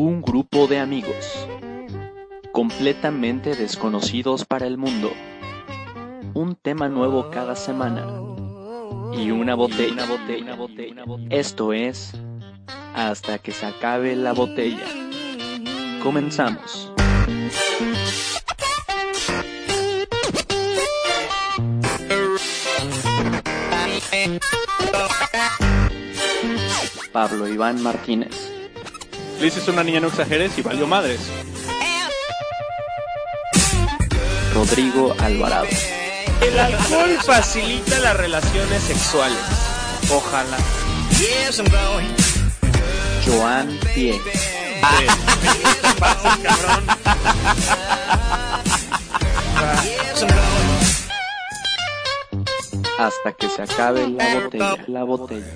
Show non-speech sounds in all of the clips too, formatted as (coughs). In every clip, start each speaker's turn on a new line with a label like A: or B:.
A: Un grupo de amigos, completamente desconocidos para el mundo. Un tema nuevo cada semana. Y una botella, una botella, una botella. Esto es hasta que se acabe la botella. Comenzamos. Pablo Iván Martínez.
B: Le dices a una niña no exageres y valió madres.
A: Rodrigo Alvarado.
C: El alcohol facilita las relaciones sexuales. Ojalá.
A: Joan Pie.
C: ¿Qué pasa, cabrón?
A: Hasta que se acabe la botella. La botella.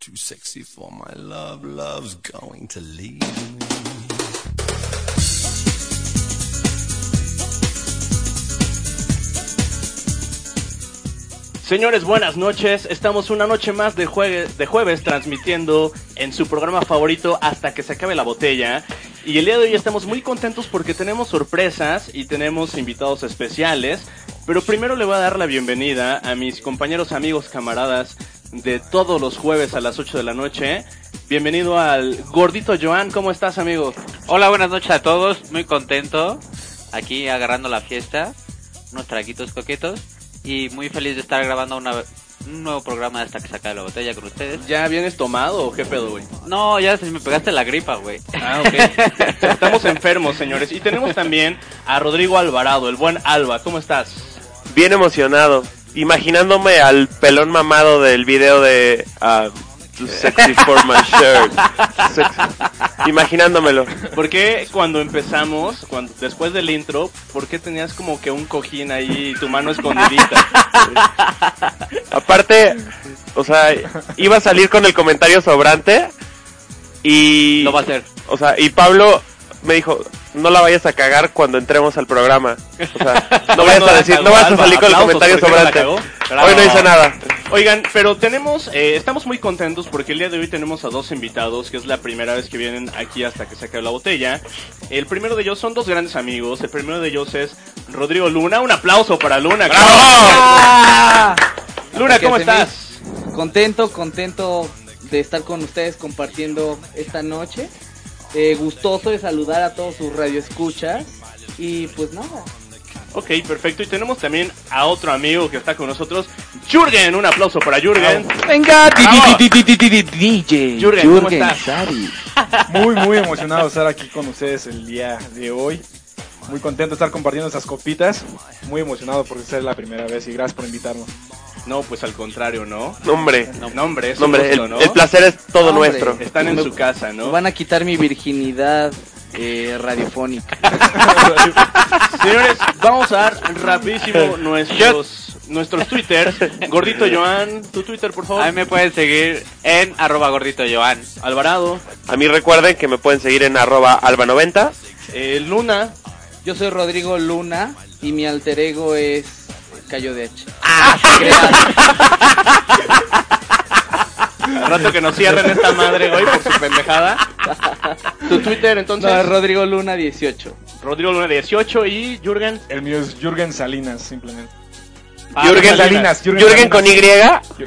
D: Too sexy for my love, love's going to leave me.
B: Señores, buenas noches. Estamos una noche más de, de jueves transmitiendo en su programa favorito hasta que se acabe la botella. Y el día de hoy estamos muy contentos porque tenemos sorpresas y tenemos invitados especiales. Pero primero le voy a dar la bienvenida a mis compañeros, amigos, camaradas de todos los jueves a las 8 de la noche. Bienvenido al gordito Joan. ¿Cómo estás, amigo?
E: Hola, buenas noches a todos. Muy contento. Aquí agarrando la fiesta. Unos traguitos coquetos. Y muy feliz de estar grabando una, un nuevo programa hasta que se acabe la botella con ustedes.
B: ¿Ya vienes tomado o qué pedo, güey?
E: No, ya se me pegaste la gripa, güey.
B: Ah, ok. (laughs) Estamos enfermos, señores. Y tenemos también a Rodrigo Alvarado, el buen Alba. ¿Cómo estás?
F: bien emocionado, imaginándome al pelón mamado del video de Too Sexy for My Shirt. Sexy. Imaginándomelo.
B: ¿Por qué cuando empezamos, cuando, después del intro, por qué tenías como que un cojín ahí y tu mano escondidita?
F: Aparte, o sea, iba a salir con el comentario sobrante y
E: Lo va a hacer.
F: o sea, y Pablo me dijo, "No la vayas a cagar cuando entremos al programa." O sea, (laughs) no vayas a decir, no vayas a salir con el comentario
B: ¿por qué no la
F: sobrante. Hoy no hice nada.
B: Oigan, pero tenemos, eh, estamos muy contentos porque el día de hoy tenemos a dos invitados, que es la primera vez que vienen aquí hasta que se acabe la botella. El primero de ellos son dos grandes amigos. El primero de ellos es Rodrigo Luna. Un aplauso para Luna. Luna,
G: Porque
B: ¿cómo
G: se me-
B: estás?
G: Contento, contento de estar con ustedes compartiendo esta noche. Eh, gustoso de saludar a todos sus radioescuchas. Y pues nada.
B: Ok, perfecto. Y tenemos también a otro amigo que está con nosotros, Jürgen. Un aplauso para Jürgen.
H: Venga. DJ.
B: Jürgen, ¿cómo estás?
H: Muy, muy emocionado de estar aquí con ustedes el día de hoy. Muy contento de estar compartiendo estas copitas. Muy emocionado porque esta es la primera vez y gracias por invitarnos.
B: No, pues al contrario, ¿no?
F: No, hombre.
B: No, no, hombre, es
F: No,
B: un
F: hombre,
B: gusto,
F: el,
B: ¿no?
F: el placer es todo
G: Hombre.
F: nuestro.
B: Están en
G: Me-
B: su casa,
G: Me
B: ¿no?
G: van a quitar mi virginidad eh, radiofónica. (laughs)
B: Señores, vamos a dar rapidísimo nuestros nuestros Twitter. Gordito Joan, tu Twitter, por favor.
E: A mí me pueden seguir en arroba gordito Joan.
B: Alvarado,
F: A mí recuerden que me pueden seguir en arroba alba90.
B: eh, Luna,
G: Yo soy Rodrigo Luna y mi alter ego es Cayo de H.
B: al rato que nos cierren esta madre, güey, por su pendejada. Tu Twitter, entonces,
G: No, Rodrigo Luna 18.
B: Rodrigo Luna 18 y Jürgen.
H: El mío es Jürgen Salinas, simplemente.
B: Ah,
F: Jürgen
H: Salinas, Jürgen
F: Jürgen con Y.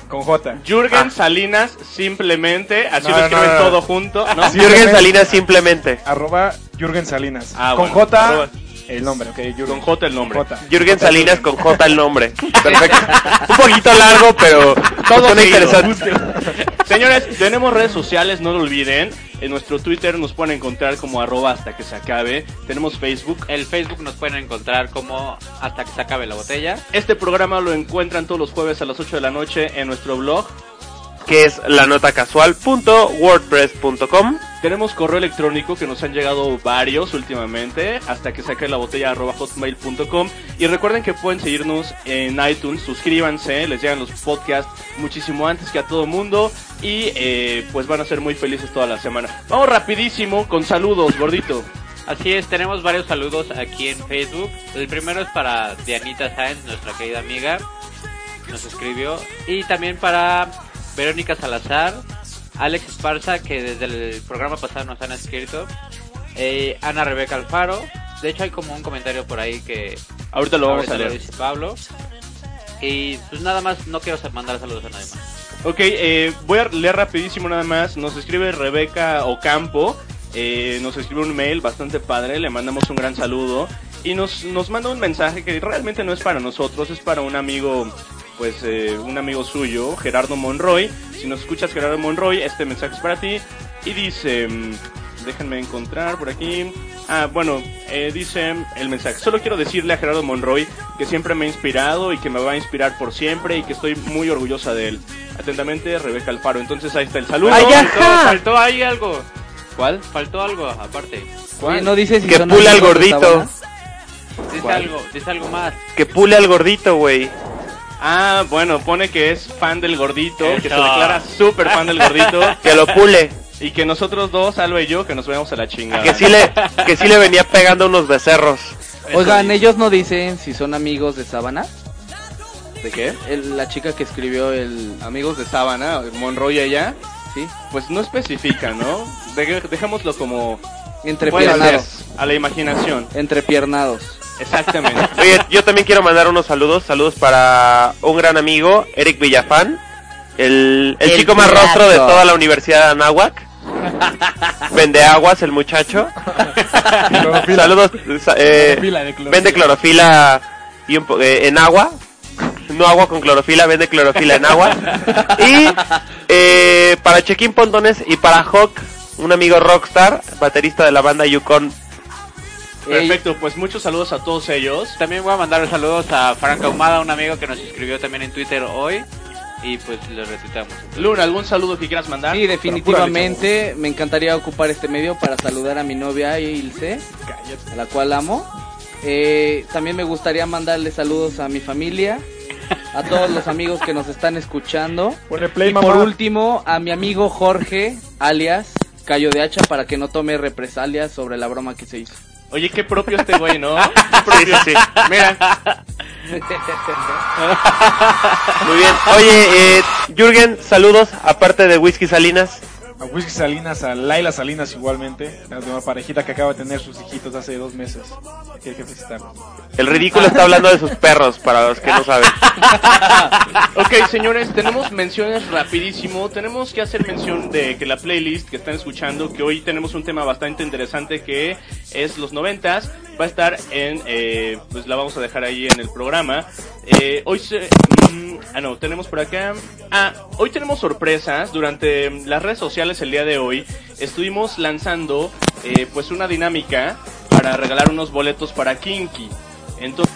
H: Con J.
B: Jürgen
F: Ah.
B: Salinas, simplemente, así
H: No,
B: lo escriben
H: no, no.
B: todo junto.
F: Jürgen Salinas simplemente.
H: Arroba Jürgen Salinas.
B: Ah,
H: con
B: bueno,
H: J
B: arroba.
H: El nombre, ok. Jürgen.
B: Con J el nombre.
H: J.
F: Jürgen Salinas con J el nombre. (laughs) Perfecto. Un poquito largo, pero
B: Todo
F: suena
B: seguido.
F: interesante. (laughs)
B: Señores, tenemos redes sociales, no lo olviden. En nuestro Twitter nos pueden encontrar como arroba hasta que se acabe. Tenemos Facebook.
E: El Facebook nos pueden encontrar como hasta que se acabe la botella.
B: Este programa lo encuentran todos los jueves a las 8 de la noche en nuestro blog.
F: Que es la nota casual.wordpress.com.
B: Tenemos correo electrónico que nos han llegado varios últimamente, hasta que saque la botella arroba hotmail.com. Y recuerden que pueden seguirnos en iTunes, suscríbanse, les llegan los podcasts muchísimo antes que a todo mundo. Y eh, pues van a ser muy felices toda la semana. Vamos rapidísimo con saludos, gordito.
E: Así es, tenemos varios saludos aquí en Facebook. El primero es para Dianita Sáenz, nuestra querida amiga, nos escribió. Y también para Verónica Salazar, Alex Esparza, que desde el programa pasado nos han escrito, eh, Ana Rebeca Alfaro, de hecho hay como un comentario por ahí que
B: Ahorita lo vamos a
E: lo
B: leer.
E: dice Pablo, y pues nada más, no quiero mandar saludos a nadie más.
B: Ok, eh, voy a leer rapidísimo nada más. Nos escribe Rebeca Ocampo. eh, nos escribe un mail bastante padre. Le mandamos un gran saludo. Y nos, nos manda un mensaje que realmente no es para nosotros, es para un amigo, pues eh, un amigo suyo, Gerardo Monroy. Si nos escuchas, Gerardo Monroy, este mensaje es para ti. Y dice, mm, déjenme encontrar por aquí. Ah, bueno, eh, dice el mensaje. Solo quiero decirle a Gerardo Monroy que siempre me ha inspirado y que me va a inspirar por siempre y que estoy muy orgullosa de él. Atentamente, Rebeca Alfaro. Entonces ahí está el saludo.
F: ¡Ay!
E: Faltó, faltó ahí algo,
B: ¿Cuál?
E: faltó algo aparte.
G: Oye, no dice si
F: Que pule al gordito.
E: Dice
B: ¿Cuál?
E: algo, dice algo más.
F: Que pule al gordito, güey.
B: Ah, bueno, pone que es fan del gordito, que se
E: Eso.
B: declara súper fan del gordito. (laughs)
F: Que lo pule.
B: y que nosotros dos, Alba y yo, que nos veamos a la chingada.
F: Que sí le, que sí le venía pegando unos becerros.
G: Oigan, ellos no dicen si son amigos de Sábana.
B: ¿De qué?
G: El- la chica que escribió el...
B: Amigos de sábana, Monroy y ella.
G: Sí,
B: Pues no especifica, ¿no? De- dejémoslo como...
G: Entrepiernados.
B: a la imaginación.
G: Entrepiernados.
B: Exactamente. (laughs)
F: Oye, yo también quiero mandar unos saludos. Saludos para un gran amigo, Eric Villafán. El, el
G: El
F: chico más
G: plato.
F: rostro de toda la Universidad de Anáhuac. (laughs) Vende aguas el muchacho. Saludos. sa- eh,
H: Clorofila, de clorofila.
F: vende clorofila y un po- eh, en agua. No agua con clorofila, vende clorofila en agua. (laughs) Y eh, para Chequín Pontones y para Hawk, un amigo rockstar, baterista de la banda Yukon.
B: Perfecto, pues muchos saludos a todos ellos.
E: También voy a mandar saludos a Frank Ahumada, un amigo que nos escribió también en Twitter hoy. Y pues lo retuitamos.
B: Luna, ¿algún saludo que quieras mandar?
G: Sí, definitivamente me encantaría ocupar este medio para saludar a mi novia Ilse, a la cual amo. Eh, también me gustaría mandarle saludos a mi familia, a todos los amigos que nos están escuchando.
H: Play,
G: y por
H: mamá.
G: último, a mi amigo Jorge, alias Cayo de Hacha, para que no tome represalias sobre la broma que se hizo.
B: Oye, qué propio este güey, ¿no? (laughs) Qué
F: Sí,
B: propio.
F: sí, sí.
B: Mira, (laughs)
F: Muy bien. Oye, eh, Jürgen, saludos, aparte de Whisky Salinas.
H: A Whisky Salinas, a Laila Salinas igualmente, la una parejita que acaba de tener sus hijitos hace dos meses. Que hay que felicitar.
F: El ridículo está hablando de sus perros, para los que no saben. (laughs)
B: Ok, señores, tenemos menciones rapidísimo. Tenemos que hacer mención de que la playlist que están escuchando, que hoy tenemos un tema bastante interesante que es los noventas, va a estar en, eh, pues la vamos a dejar ahí en el programa. Eh, hoy se, mm, ah no, tenemos por acá. Ah, hoy tenemos sorpresas durante las redes sociales el día de hoy. Estuvimos lanzando, eh, pues una dinámica para regalar unos boletos para Kinky. Entonces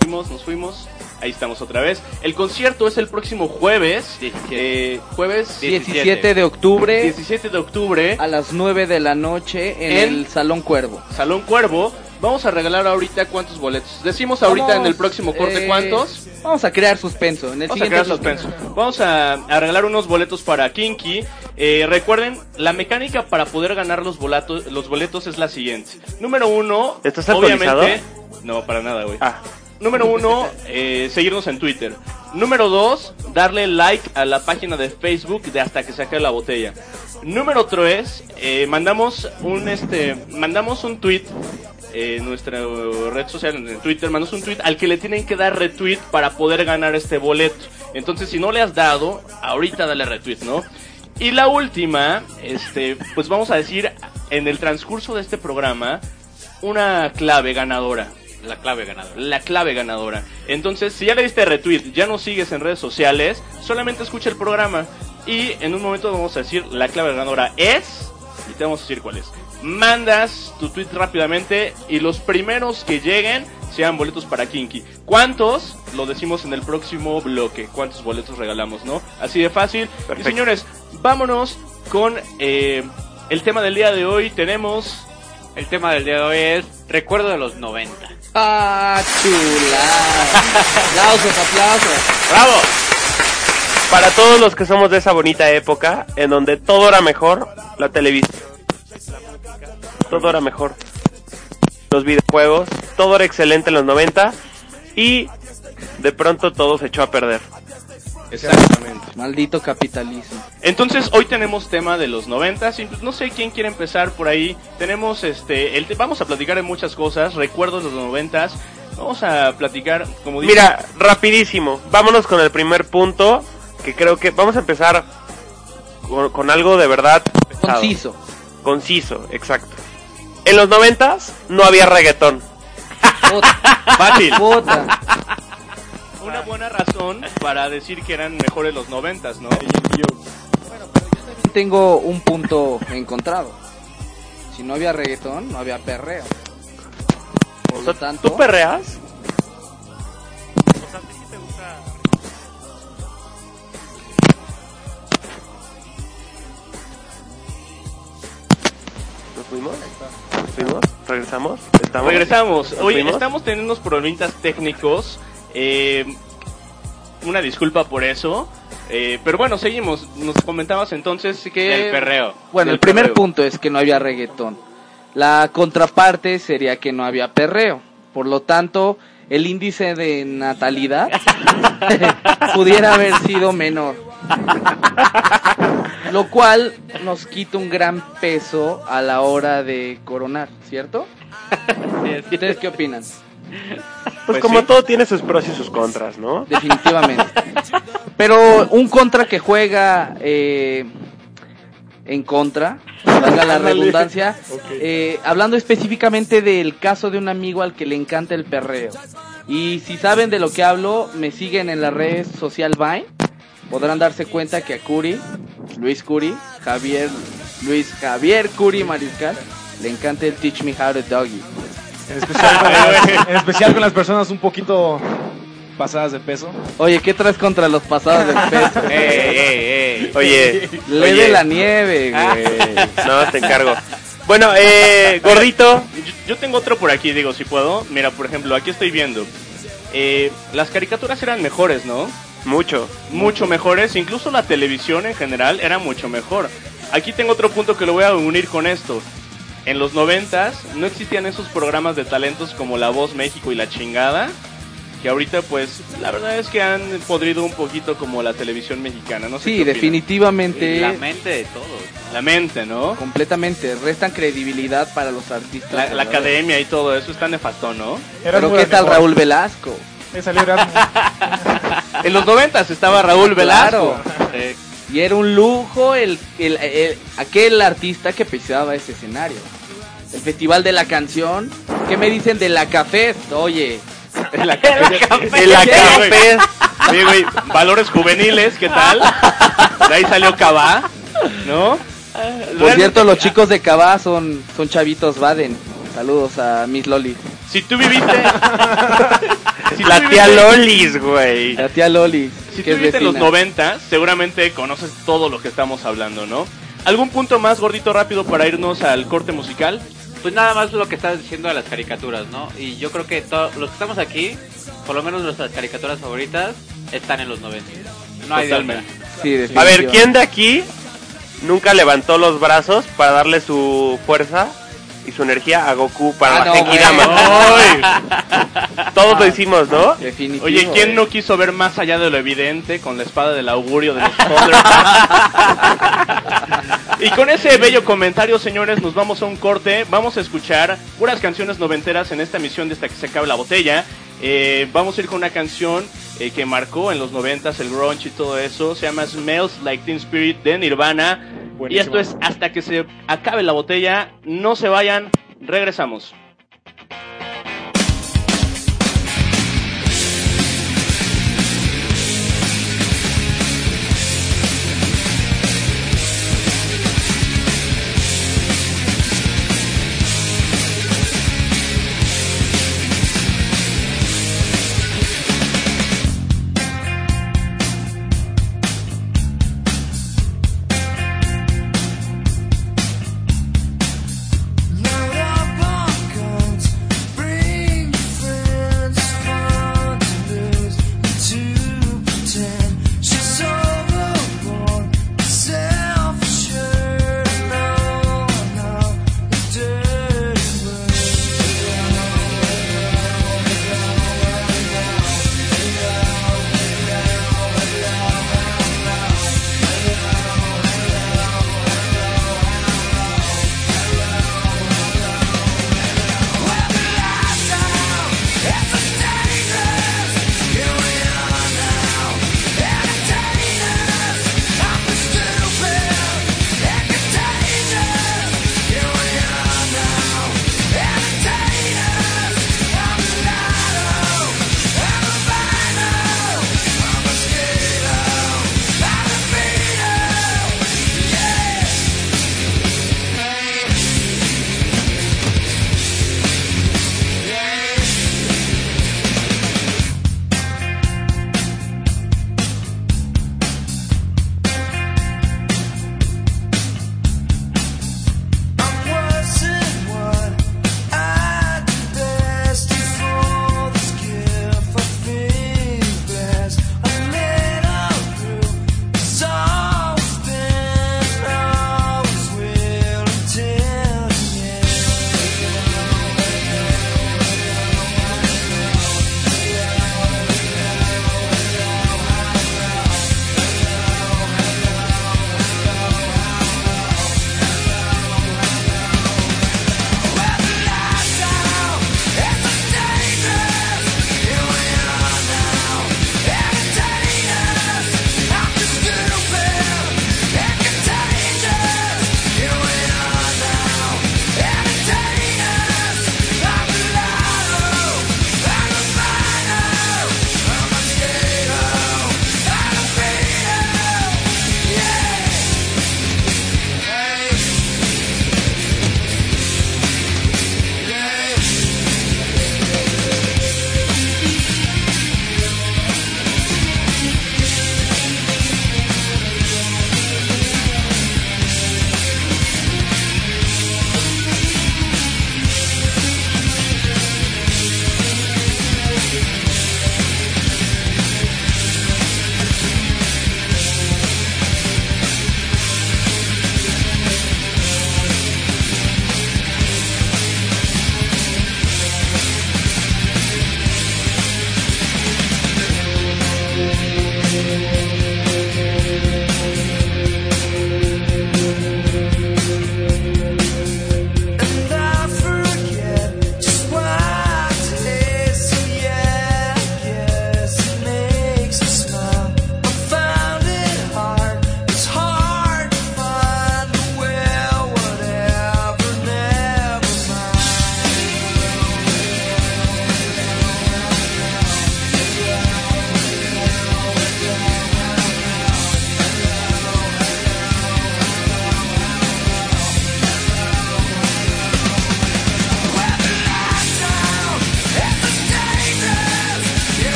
B: fuimos, nos fuimos. Ahí estamos otra vez. El concierto es el próximo jueves.
E: 17.
B: eh, jueves
G: 17 de octubre
B: 17 de octubre.
G: a las 9 de la noche en,
B: En-
G: el Salón Cuervo.
B: Salón Cuervo. Vamos a regalar ahorita cuántos boletos. Decimos ahorita
G: Vamos,
B: en el próximo corte
G: eh,
B: cuántos.
G: Vamos a crear suspenso. En el
B: Vamos a crear suspenso. Vamos a, a regalar unos boletos para Kinky. Eh, recuerden, la mecánica para poder ganar los boletos, los boletos es la siguiente. Número uno,
F: ¿Estás
B: obviamente. No, para nada, güey.
F: Ah,
B: Número uno, eh, seguirnos en Twitter. Número dos, darle like a la página de Facebook de hasta que saque la botella. Número tres, eh, mandamos un este, mandamos un tweet en nuestra red social, en Twitter, mandamos un tweet al que le tienen que dar retweet para poder ganar este boleto. Entonces, si no le has dado, ahorita dale retweet, ¿no? Y la última, este, pues vamos a decir en el transcurso de este programa una clave ganadora
E: La clave ganadora.
B: la clave ganadora. Entonces, si ya le diste retweet, ya nos sigues en redes sociales, solamente escucha el programa y en un momento vamos a decir la clave ganadora es y te vamos a decir cuál es. Mandas tu tweet rápidamente y los primeros que lleguen sean boletos para Kinky. ¿Cuántos? Lo decimos en el próximo bloque. ¿Cuántos boletos regalamos, no? Así de fácil. Y señores, vámonos con eh, el tema del día de hoy. Tenemos
E: El tema del día de hoy es recuerdo de los 90.
G: ¡Ah, chula! aplausos, aplausos.
B: ¡Bravo!
F: para todos los que somos de esa bonita época, en donde todo era mejor, la televisión. Todo era mejor. Los videojuegos, todo era excelente en los 90 y de pronto todo se echó a perder.
B: Exactamente.
G: Maldito capitalismo.
B: Entonces hoy tenemos tema de los noventas pues, no sé quién quiere empezar por ahí. Tenemos este, el, vamos a platicar de muchas cosas, recuerdos de los noventas. Vamos a platicar, como dice,
F: Mira, rapidísimo. Vámonos con el primer punto. Que creo que vamos a empezar con, con algo de verdad pesado.
G: Conciso.
F: Conciso, exacto. En los noventas no había reggaetón.
G: Puta. (laughs)
B: fácil.
G: Puta.
B: Una buena razón para decir que eran mejores los noventas, ¿no?
G: Tengo un punto encontrado. Si no había reggaetón, no había perreo. Por lo tanto,
F: ¿Tú perreas? ¿Nos fuimos? ¿Nos fuimos? ¿Regresamos? ¿Estamos?
B: Regresamos.
F: ¿Nos
B: Hoy
F: fuimos?
B: estamos teniendo unos problemitas técnicos. Eh, una disculpa por eso. Eh, pero bueno, seguimos. Nos comentabas entonces que...
E: El perreo.
G: bueno, el primer
B: perreo.
G: punto es que no había reggaetón. La contraparte sería que no había perreo. Por lo tanto, el índice de natalidad (laughs) pudiera haber sido menor. Lo cual nos quita un gran peso a la hora de coronar, ¿cierto? (laughs) ¿Ustedes qué opinan?
F: Pues,
B: Pues
F: como
B: sí.
F: todo tiene sus pros y sus contras, ¿no? (laughs)
G: Definitivamente. Pero un contra que juega eh, en contra, valga la (laughs) redundancia, eh, hablando específicamente del caso de un amigo al que le encanta el perreo. Y si saben de lo que hablo, me siguen en la red social Vine. Podrán darse cuenta que a Curi, Luis Curi, Javier, Luis Javier Curi Mariscal, le encanta el Teach Me How to Doggy.
H: En especial, con las, (laughs) en especial con las personas un poquito pasadas de peso.
G: Oye, ¿qué traes contra los pasados del peso? (laughs)
E: ¡Ey, ey, ey!
F: Oye,
G: Le
F: oye,
G: de la nieve, güey.
F: no, te encargo. Bueno, eh, gordito,
B: Yo, yo tengo otro por aquí, digo, si puedo. Mira, por ejemplo, aquí estoy viendo. Eh, las caricaturas eran mejores, ¿no?
F: mucho.
B: Mucho mejores. Incluso la televisión en general era mucho mejor. Aquí tengo otro punto que lo voy a unir con esto. En los noventas no existían esos programas de talentos como La Voz México y La Chingada. Que ahorita, pues, la verdad es que han podrido un poquito como la televisión mexicana. No sé
G: Sí, definitivamente.
E: La mente de todos.
B: La mente, ¿no?
G: Completamente. Restan credibilidad para los artistas.
B: La, academia y todo eso está nefastón, ¿no?
G: Pero
H: muy
G: ¿qué tal
H: mejor.
G: Raúl Velasco?
H: Me salió Erasmo.
B: En los noventas estaba Raúl Velasco.
G: Claro. Y era un lujo el, el- el- aquel artista que pisaba ese escenario. El Festival de la Canción. ¿Qué me dicen de la Café? Oye,
B: En (laughs) la café.
F: En la café. (laughs)
B: güey. Sí, güey. Valores juveniles, ¿qué tal? De ahí salió Cabá, ¿no?
G: por
B: Realmente,
G: cierto, los chicos de Cabá son, son chavitos Baden. Saludos a Miss Loli.
B: Si tú viviste. (laughs) si tú
F: La tía
B: viviste-
F: Lolis, güey.
G: La tía Loli.
B: Si
G: que
B: tú
G: es
B: viviste en los
G: vecina.
B: 90, seguramente conoces todo lo que estamos hablando, ¿no? ¿Algún punto más gordito rápido para irnos al corte musical?
E: Pues nada más lo que estás diciendo de las caricaturas, ¿no? Y yo creo que todos los que estamos aquí, por lo menos nuestras caricaturas favoritas, están en los 90. No hay.
B: Totalmente.
G: Sí,
F: A ver. ¿quién de aquí nunca levantó los brazos para darle su fuerza y su energía a Goku para
G: Ah,
F: la
G: no.
F: Todos lo hicimos, ¿no?
G: Definitivo,
B: Oye, ¿quién
G: eh.
B: no quiso ver más allá de lo evidente con la espada del augurio de los (laughs) y con ese bello comentario, señores, nos vamos a un corte. Vamos a escuchar puras canciones noventeras en esta emisión de Hasta que se acabe la botella. Eh, vamos a ir con una canción eh, que marcó en los noventas el grunge y todo eso. Se llama Smells Like Teen Spirit de Nirvana. Y esto es Hasta que se acabe la botella. No se vayan, regresamos.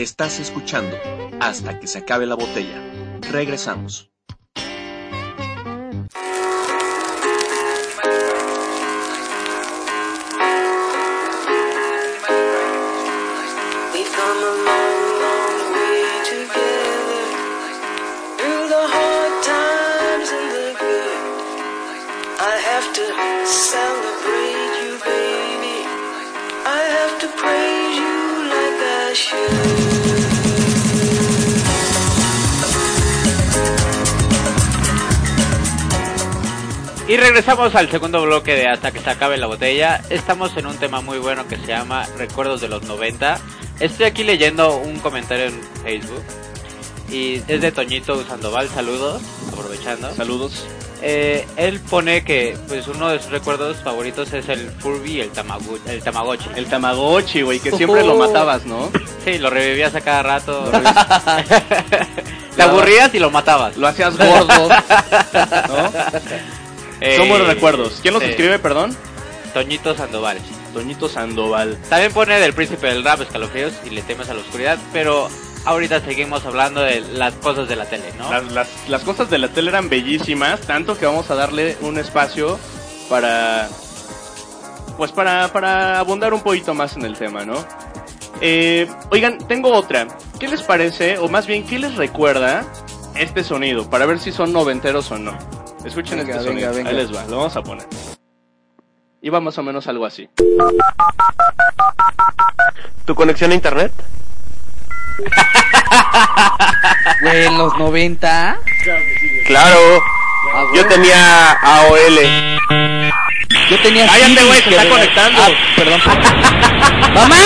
A: Estás escuchando hasta que se acabe la botella. Regresamos.
E: Regresamos al segundo bloque de Hasta que se acabe la botella. Estamos en un tema muy bueno que se llama Recuerdos de los 90. Estoy aquí leyendo un comentario en Facebook. Y es de Toñito Sandoval, saludos, aprovechando.
B: Saludos.
E: Eh, él pone que pues uno de sus recuerdos favoritos es el Furby y el, tamagu el Tamagotchi.
B: El Tamagotchi, güey, que siempre lo matabas, ¿no?
E: Sí, lo revivías a cada rato. (laughs) Te aburrías y lo matabas.
B: Lo hacías gordo. (laughs) ¿No?
E: Eh,
B: Son buenos recuerdos. ¿Quién los
E: sí.
B: escribe, perdón?
E: Toñito Sandoval.
B: Toñito Sandoval.
E: También pone del príncipe del rap, escalofríos y le temes a la oscuridad, pero ahorita seguimos hablando de las cosas de la tele, ¿no?
B: Las, las, las cosas de la tele eran bellísimas, tanto que vamos a darle un espacio para... Pues para, para abundar un poquito más en el tema, ¿no? Eh, oigan, tengo otra. ¿Qué les parece, o más bien, qué les recuerda este sonido? Para ver si son noventeros o no. Escuchen
G: Venga,
B: este
G: venga,
B: sonido.
G: venga.
B: Ahí les va, lo vamos a poner. Y va más o menos algo así.
F: ¿Tu conexión a internet? (laughs)
G: Güey, en los 90.
F: Claro.
G: Ah,
F: Yo
G: güey.
F: tenía AOL.
G: Yo tenía.
B: Cállate, güey, se
G: que
B: está conectando.
G: Ah, perdón. (laughs) ¡Mamá!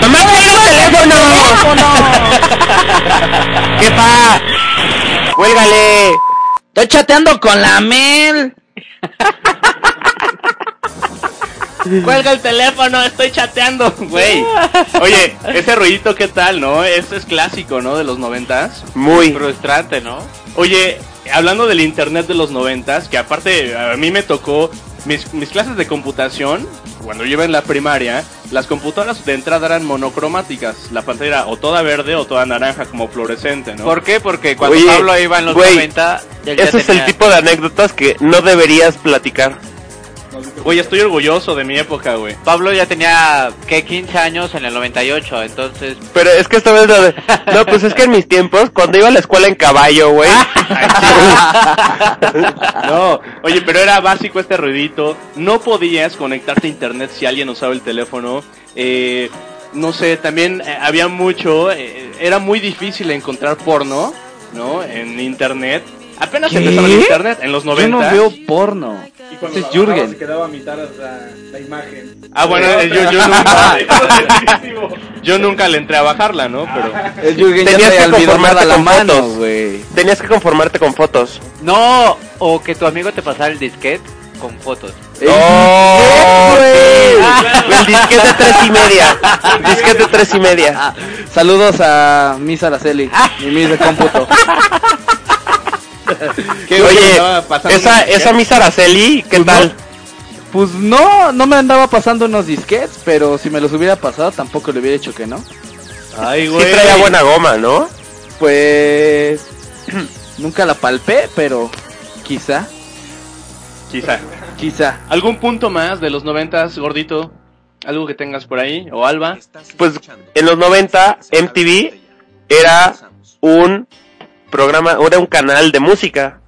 F: ¡Mamá, cuelga el teléfono! (laughs) ¡Jefa! ¡Cuélgale!
G: Estoy chateando con la Mel. (laughs)
B: Cuelga el teléfono, estoy chateando, güey. Oye, ese ruidito, ¿qué tal, no? Este es clásico, ¿no? De los noventas.
F: Muy.
E: Frustrante, ¿no?
B: Oye, hablando del internet de los noventas, que aparte a mí me tocó mis, mis clases de computación, cuando yo iba en la primaria, las computadoras de entrada eran monocromáticas. La pantalla era o toda verde o toda naranja, como fluorescente, ¿no?
E: ¿Por qué? Porque cuando
F: Oye,
E: Pablo iba en los
F: güey,
E: 90, él ya
F: Ese es
E: tenía-
F: el tipo de anécdotas que no deberías platicar.
B: Güey, estoy orgulloso de mi época, güey.
E: Pablo ya tenía, que 15 años en el 98, entonces...
F: Pero es que esta vez lo de... No, pues es que en mis tiempos, cuando iba a la escuela en caballo, güey. (laughs)
B: No, oye, pero era básico este ruidito. No podías conectarte a internet si alguien usaba el teléfono. Eh, no sé, también eh, había mucho. eh, era muy difícil encontrar porno, ¿no? En internet. Apenas
G: ¿Qué?
B: empezaba el internet en los 90.
G: Yo no veo porno.
H: Y cuando
G: Ese es Jürgen.
H: se quedaba a mitad la, la imagen.
B: Ah, bueno, eh, yo, yo nunca. (laughs) yo nunca le entré a bajarla, ¿no? Pero.
G: El Jürgen ya
F: Tenías
G: se
F: que
G: olvidó
F: conformarte
G: la
F: con
G: mano,
F: fotos.
G: güey.
F: Tenías que conformarte con fotos.
E: No, o que tu amigo te pasara el disquete con fotos.
F: ¡Oh!
G: güey!
F: El disquete de tres y media. El disquete de tres y media.
G: Saludos a Miss Araceli, mi Miss de cómputo. (laughs)
B: ¿Qué, güey,
F: Oye, esa, esa Miss Araceli, ¿qué tal?
G: Pues no, no me andaba pasando unos disquets, pero si me los hubiera pasado tampoco le hubiera dicho que no.
B: Ay,
F: Sí
B: güey.
F: traía buena goma, ¿no?
G: Pues (clears throat) nunca la palpé, pero quizá,
B: Quizá.
G: quizá.
B: ¿Algún punto más de los noventas, gordito? ¿Algo que tengas por ahí? ¿O Alba?
F: Pues en los 90 MTV era un programa, era un canal de música.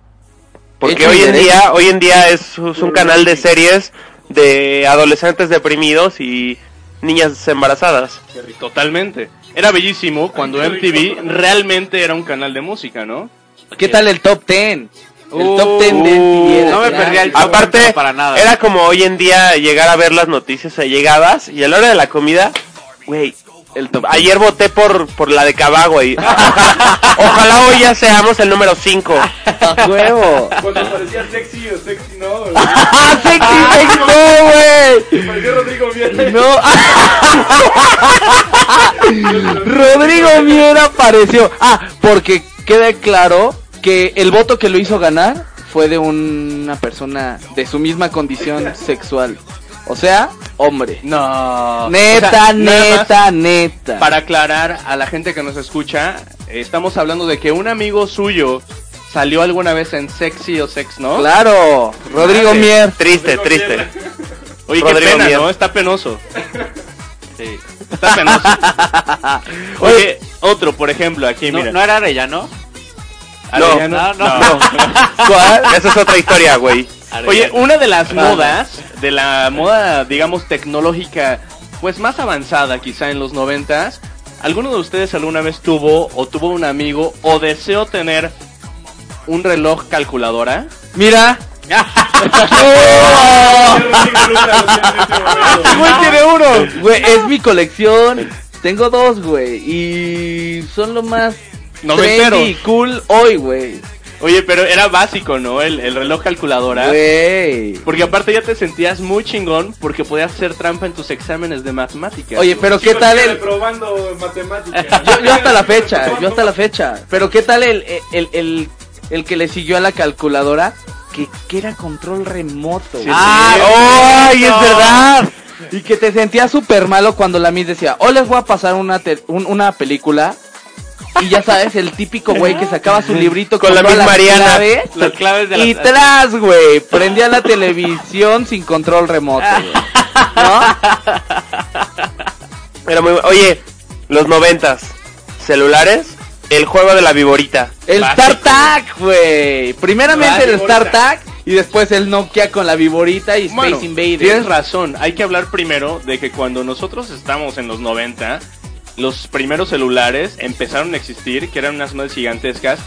F: Porque hoy en día, hoy en día es, es un canal de series de adolescentes deprimidos y niñas embarazadas.
B: Totalmente. Era bellísimo cuando MTV realmente era un canal de música, ¿no?
G: ¿Qué tal el top 10? El
B: Uh,
G: top 10 de MTV era-
E: no me
G: era-
E: perdía el-
F: Aparte,
E: No, para nada.
F: era como hoy en día llegar a ver las noticias allegadas y a la hora de la comida, güey,
G: el top
F: ayer voté por, por la de Cabá, güey. (laughs) Ojalá hoy ya seamos el número 5.
G: a (laughs) huevo.
H: Cuando parecía sexy o sexy no. güey.
G: ¡Ah, sexy, sexy, no, güey!
H: Parecía Rodrigo Mier. (laughs)
G: No. Rodrigo Miera apareció. Ah, porque queda claro que el voto que lo hizo ganar fue de una persona de su misma condición sexual. O sea, hombre.
B: No.
G: Neta,
B: O sea, nada más
G: neta, neta.
B: Para aclarar a la gente que nos escucha, estamos hablando de que un amigo suyo salió alguna vez en Sexy o Sex, ¿no?
G: Claro, Rodrigo
B: Madre.
G: Mier.
F: Triste, triste. (laughs)
B: Oye,
F: Rodrigo
B: qué pena,
F: Mier.
B: ¿no? Está penoso.
E: Sí.
B: Está penoso. (laughs) Oye, otro, por ejemplo, aquí,
E: ¿No,
B: mira.
E: ¿No era Arellano?
B: Arellano.
E: No, no. (laughs)
F: ¿Cuál? Esa es otra historia, güey.
B: Oye, una de las modas, de la moda, digamos, tecnológica, pues más avanzada quizá en los noventas, ¿alguno de ustedes alguna vez tuvo o tuvo un amigo o deseó tener un reloj calculadora?
G: Mira. (laughs)
B: Güey, tiene uno.
G: Güey, es mi colección. Tengo dos, güey. Y son lo más
B: Noventero.
G: trendy y cool hoy, güey.
B: Oye, pero era básico, ¿no? El, el reloj calculadora.
G: Güey.
B: Porque aparte ya te sentías muy chingón porque podías hacer trampa en tus exámenes de matemáticas.
G: Oye, pero ¿qué tal el...?
H: Probando matemáticas. (laughs)
G: Yo, yo hasta la fecha, (laughs) yo hasta la fecha. Pero ¿qué tal el, el, el, el que le siguió a la calculadora? Que, que era control remoto. güey.
F: Ah, ¡Ay, es verdad!
G: Y que te sentías súper malo cuando la Miss decía, hoy les voy a pasar una, te- un- una película. Y ya sabes, el típico güey que sacaba su librito
F: Con la
G: las
F: Mariana.
G: claves,
E: Las claves de la...
G: y tras, güey, prendía la televisión sin control remoto, güey. ¿No?
F: Era muy bu- Oye, los noventas. Celulares. El juego de la viborita.
G: El
B: Básico.
G: StarTAC, güey. Primeramente el. StarTAC y después el Nokia con la viborita y Space
B: Bueno,
G: Invaders.
B: tienes razón. Hay que hablar primero de que cuando nosotros estamos en los 90, los primeros celulares empezaron a existir, que eran unas madres gigantescas.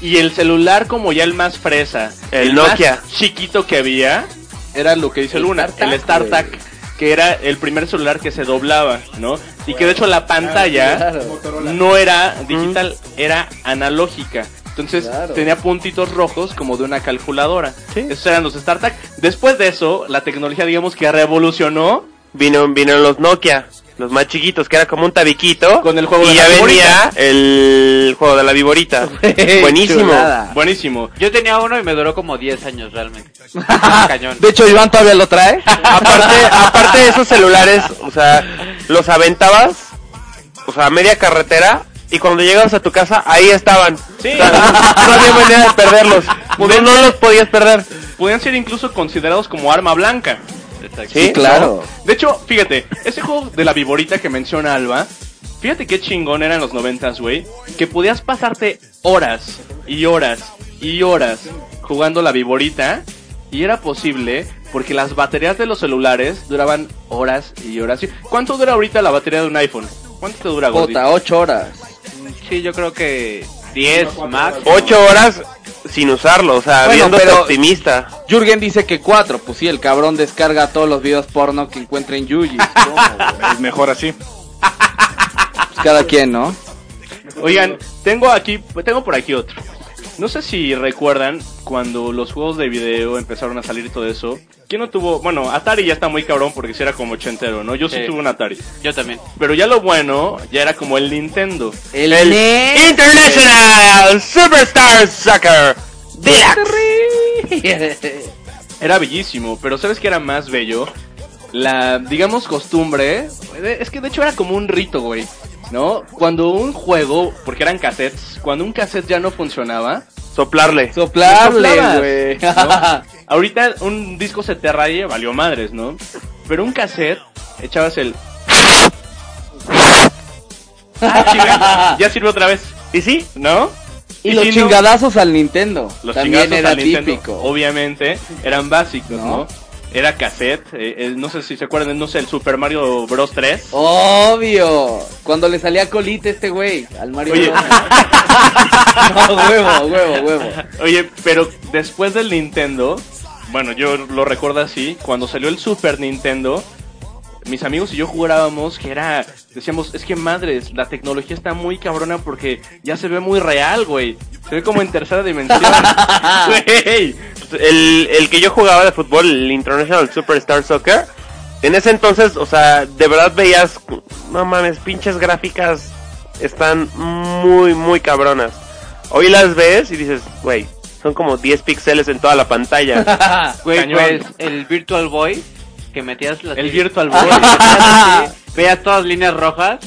B: Y el celular como ya el más fresa,
F: El
B: más
F: Nokia.
B: chiquito que había, era lo que dice
G: El
B: Luna, el StarTAC, que era el primer celular que se doblaba, ¿no? Y que de hecho la pantalla
G: Claro.
B: no era digital, era analógica. Entonces
G: Claro.
B: tenía puntitos rojos como de una calculadora. Esos eran los StarTAC. Después de eso, la tecnología, digamos que revolucionó
F: Vino, vino los Nokia. Los más chiquitos, que era como un tabiquito.
B: Con el juego
F: y
B: de
F: ya
B: la
F: venía el juego de la viborita. (laughs) Buenísimo.
G: Chulada.
B: Buenísimo.
E: Yo tenía uno y me duró como 10 años realmente. (laughs) Cañón.
G: De hecho, Iván todavía lo trae.
F: aparte, (laughs) aparte de esos celulares, o sea, los aventabas, o sea, a media carretera, y cuando llegabas a tu casa, ahí estaban.
B: Sí.
F: O sea, no había manera de perderlos. No, no los podías perder.
B: Podían ser incluso considerados como arma blanca.
E: Exacto.
F: Sí,
G: claro.
B: De hecho, fíjate, ese juego de la viborita que menciona Alba, fíjate qué chingón era en los noventas, güey, que podías pasarte horas y horas y horas jugando la viborita y era posible porque las baterías de los celulares duraban horas y horas. ¿Cuánto dura ahorita la batería de un iPhone? ¿Cuánto te dura?
G: Jota, ocho horas.
E: Sí, yo creo que 10 max.
F: Ocho horas sin usarlo, o sea,
G: Bueno,
F: viéndote
G: pero-
F: optimista.
G: Jürgen dice que cuatro. Pues sí, el cabrón descarga todos los videos porno que encuentra en Yuji. (laughs)
H: Es mejor así.
G: Pues cada quien, ¿no?
B: Oigan, tengo aquí, tengo por aquí otro. No sé si recuerdan cuando los juegos de video empezaron a salir y todo eso. ¿Quién no tuvo? Bueno, Atari ya está muy cabrón porque si era como ochentero, ¿no? Yo sí,
E: Sí.
B: tuve un Atari.
E: Yo también.
B: Pero ya lo bueno, ya era como el Nintendo.
G: El,
F: El
G: NES.
F: International Superstar Soccer
B: Era bellísimo, pero ¿sabes qué era más bello? La, digamos, costumbre. Es que de hecho era como un rito, güey. ¿No? Cuando un juego, porque eran cassettes, cuando un cassette ya no funcionaba,
F: Soplarle.
G: Soplarle, güey.
B: ¿no? (laughs) Ahorita un disco se te raye, valió madres, ¿no? Pero un cassette, echabas el... Ah, ya sirve otra vez.
F: ¿Y sí?
B: ¿No?
G: Y los
B: si no,
G: chingadazos al Nintendo.
B: los
G: También era
B: al Nintendo,
G: típico.
B: obviamente, eran básicos, ¿no?
G: ¿No?
B: Era cassette, eh, eh, no sé si se acuerdan, no sé, el Super Mario Bros 3.
G: Obvio. Cuando le salía colita este güey al Mario
B: Oye.
G: Bros. (laughs) No, huevo, huevo, huevo.
B: Oye, pero después del Nintendo, bueno, yo lo recuerdo así, cuando salió el Super Nintendo, mis amigos y yo jugábamos que era, decíamos, es que madres, la tecnología está muy cabrona porque ya se ve muy real, güey. Se ve como en tercera dimensión. (laughs) (laughs) Güey.
F: El, el que yo jugaba de fútbol, el International Superstar Soccer, en ese entonces, o sea, de verdad veías, no mames, pinches gráficas están muy, muy cabronas. Hoy las ves y dices, güey, son como 10 píxeles en toda la pantalla. (laughs)
E: Güey, pues el Virtual Boy, que metías las
B: El Virtual (laughs) Boy.
E: metías así, veías todas líneas rojas.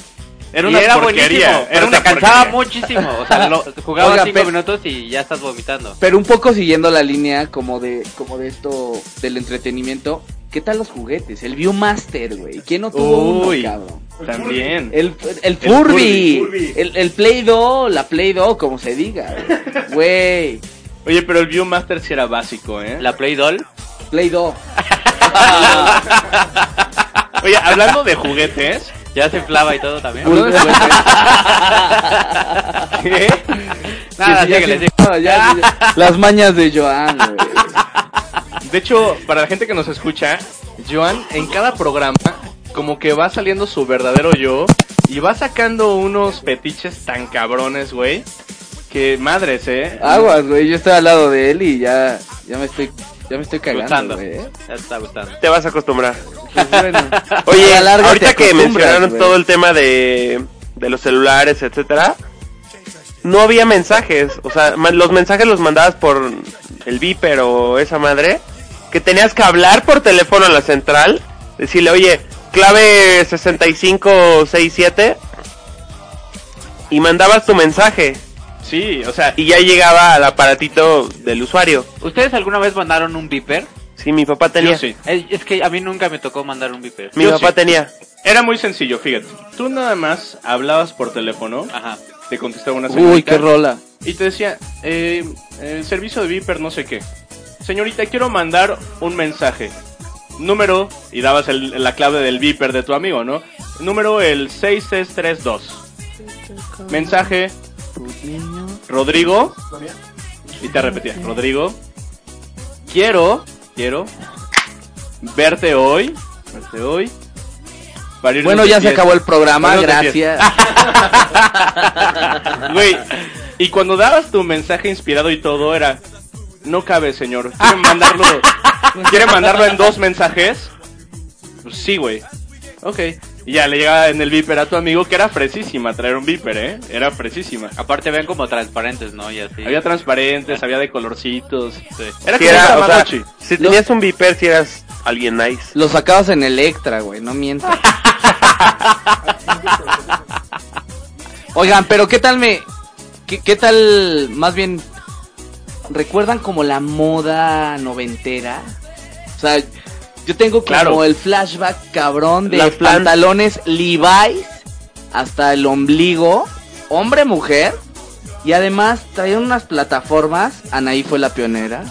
B: Era
E: y
B: una
E: era
B: porquería,
E: buenísimo,
B: era
E: pero
B: una
E: te cansaba
B: porquería.
E: muchísimo. O sea, lo, (laughs) jugabas
G: Oiga,
E: 5
G: pero-
E: minutos y ya estás vomitando.
G: Pero un poco siguiendo la línea como de como de esto del entretenimiento, ¿qué tal los juguetes? El Viewmaster, güey. ¿Quién no tuvo
B: Uy.
G: uno, cabrón?
B: También.
G: El, el
B: El
G: Furby,
B: Furby.
G: el, el Play Doh, la Play Doh, como se diga, (laughs) güey.
B: Oye, pero el Viewmaster sí era básico, ¿eh?
E: La Play Doll.
G: Play Doh. (laughs)
B: Oye, hablando de juguetes,
E: Ya se inflaba y todo también.
B: ¿qué?
E: Nada,
G: Sí, ya
E: síguele,
G: sí, no, ya, ya. Las mañas de Joan, güey.
B: De hecho, para la gente que nos escucha, Joan en cada programa como que va saliendo su verdadero yo y va sacando unos petiches tan cabrones, güey, que madres, ¿eh?
G: Aguas, güey. Yo estoy al lado de él y ya, ya me estoy, ya me estoy cagando, güey.
E: Ya te está gustando.
F: Te vas a acostumbrar.
G: Pues bueno. (laughs)
F: Oye, ahorita que mencionaron todo el tema de, de los celulares, etcétera, no había mensajes. O sea, los mensajes los mandabas por el Viper o esa madre, que tenías que hablar por teléfono a la central, decirle, oye, clave 6567, y mandabas tu mensaje,
B: Sí, o sea,
F: y ya llegaba al aparatito del usuario.
E: ¿Ustedes alguna vez mandaron un beeper?
F: Sí, mi papá tenía.
B: yo sí.
E: Es, es que a mí nunca me tocó mandar un beeper.
F: Mi
B: Yo
F: papá
B: sí.
F: tenía.
B: Era muy sencillo, fíjate. Tú nada más hablabas por teléfono,
E: Ajá.
B: te contestaba una
G: Uy,
B: señorita
G: qué rola.
B: y te decía, eh, el servicio de Viper no sé qué. Señorita, quiero mandar un mensaje. Número, y dabas el- la clave del Viper de tu amigo, ¿no? Número el 6632. Mensaje, Rodrigo. Y te repetía, Rodrigo. Quiero, quiero verte hoy, verte hoy.
G: Bueno, ya se acabó el programa, gracias. (laughs)
B: Güey, y cuando dabas tu mensaje inspirado y todo era, no cabe, señor. ¿Quiere mandarlo, ¿quiere mandarlo en dos mensajes? Pues sí, güey. Ok. Y ya le llegaba en el viper a tu amigo que era fresísima traer un viper, ¿eh? Era fresísima.
E: Aparte ven como transparentes, ¿no? Y así.
B: Había transparentes, había de colorcitos. Era
F: Sí,
B: como
F: era,
B: un
F: o sea, si tenías un Viper, si eras alguien nice.
G: Lo sacabas en Electra, güey, no mientas. (laughs) Oigan, pero ¿qué tal me... ¿Qué, qué tal, más bien, recuerdan como la moda noventera? O sea, yo tengo como
B: Claro.
G: el flashback cabrón de
F: Las
G: pantalones Levi's hasta el ombligo, hombre, mujer, y además traían unas plataformas, Anaí fue la pionera.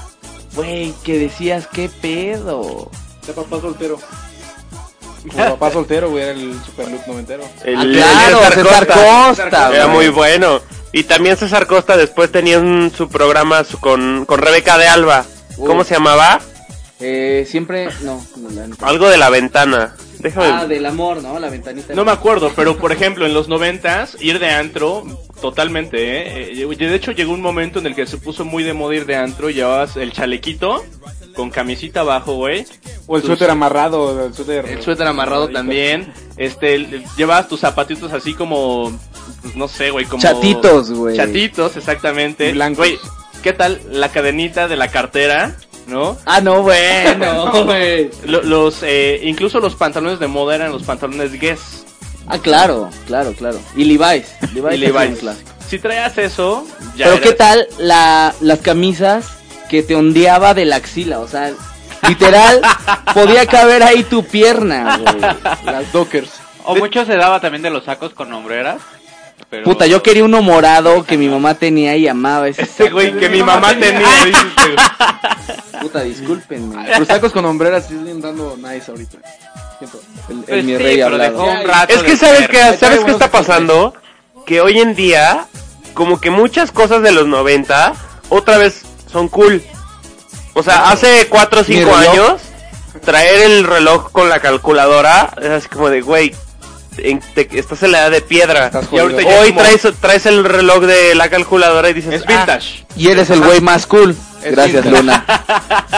G: Güey, que decías, ¿qué pedo?
H: De papá soltero. (laughs) Como papá soltero, güey, era el super look noventero.
F: El,
G: Ah,
F: el
G: claro, César Costa,
F: Era
G: güey.
F: muy bueno. Y también César Costa después tenía un- su programa su- con, con Rebeca de Alba. ¿Cómo se llamaba?
G: Eh, siempre, no.
F: Algo de la ventana. Déjame.
G: Ah, del amor, ¿no? La ventanita.
B: No me acuerdo, pero por ejemplo, en los noventas, ir de antro, totalmente, ¿eh? Eh, De hecho, llegó un momento en el que se puso muy de moda ir de antro, llevabas el chalequito con camisita abajo, güey.
H: O el
B: Tus-
H: suéter amarrado, el suéter...
B: El suéter amarrado también. Este, llevabas tus zapatitos así como, pues, no sé, güey, como...
G: Chatitos, güey.
B: Chatitos, exactamente.
H: Blancos.
B: Güey, ¿qué tal la cadenita de la cartera? ¿No?
G: Ah, no, bueno, (laughs) güey.
B: Los, eh, incluso los pantalones de moda eran los pantalones Guess.
G: Ah, claro, claro, claro. Y Levi's. Levi's. (laughs)
B: Y
G: es
B: Levi's.
G: un clásico.
B: Si traías eso, ya
G: Pero
B: eras-
G: ¿qué tal la, las camisas que te ondeaba de la axila? O sea, literal, (laughs) podía caber ahí tu pierna, güey.
H: Las Dockers.
E: O mucho se daba también de los sacos con hombreras. Pero...
G: Puta, yo quería uno morado que mi mamá tenía y amaba ese
B: Este
G: saco.
B: güey que mi mamá tenía.
G: Puta, discúlpenme.
H: Los tacos con hombreras siguen dando nice ahorita.
G: El, el
E: Pues
G: mi
E: sí,
G: rey
E: pero
G: hablado.
E: dejó un rato
F: Es que sabes que sabes qué está pasando, que hoy en día como que muchas cosas de los 90 otra vez son cool. O sea, hace 4 o
G: Mi
F: 5
G: reloj.
F: años traer el reloj con la calculadora es así como de, güey, en- te- estás en la edad de piedra.
B: Y ahorita
F: Hoy
B: como-
F: traes, traes el reloj de la calculadora y dices,
B: Es
F: "Ah,
B: vintage.
G: Y eres el güey más cool.
B: Es
G: Gracias. Luna.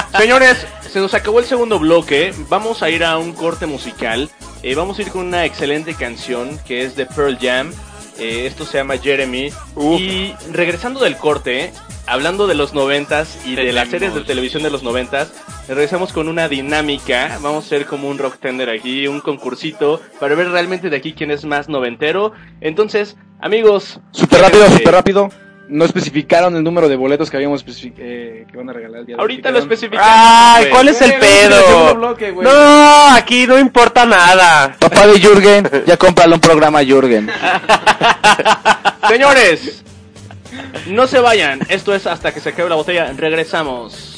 G: (laughs)
B: Señores, se nos acabó el segundo bloque. Vamos a ir a un corte musical. Eh, vamos a ir con una excelente canción que es de Pearl Jam. Eh, esto se llama Jeremy.
F: Uf.
B: Y regresando del corte, hablando de los noventas y de las series de televisión de los noventas,
I: regresamos con una dinámica. Vamos a hacer como un rock tender aquí, un concursito para ver realmente de aquí quién es más noventero. Entonces, amigos,
H: Súper rápido,
I: fíjense,
H: súper rápido. No especificaron el número de boletos que habíamos eh, que van a regalar el día de hoy.
I: Ahorita
H: ¿Qué
I: lo
H: quedaron?
I: especificamos.
F: Ay. ¿cuál es el pedo?
H: bloque.
F: No, aquí no importa nada.
G: Papá de Jürgen, ya cómprale un programa a Jürgen.
I: Señores, no se vayan. Esto es hasta que se acabe la botella. Regresamos.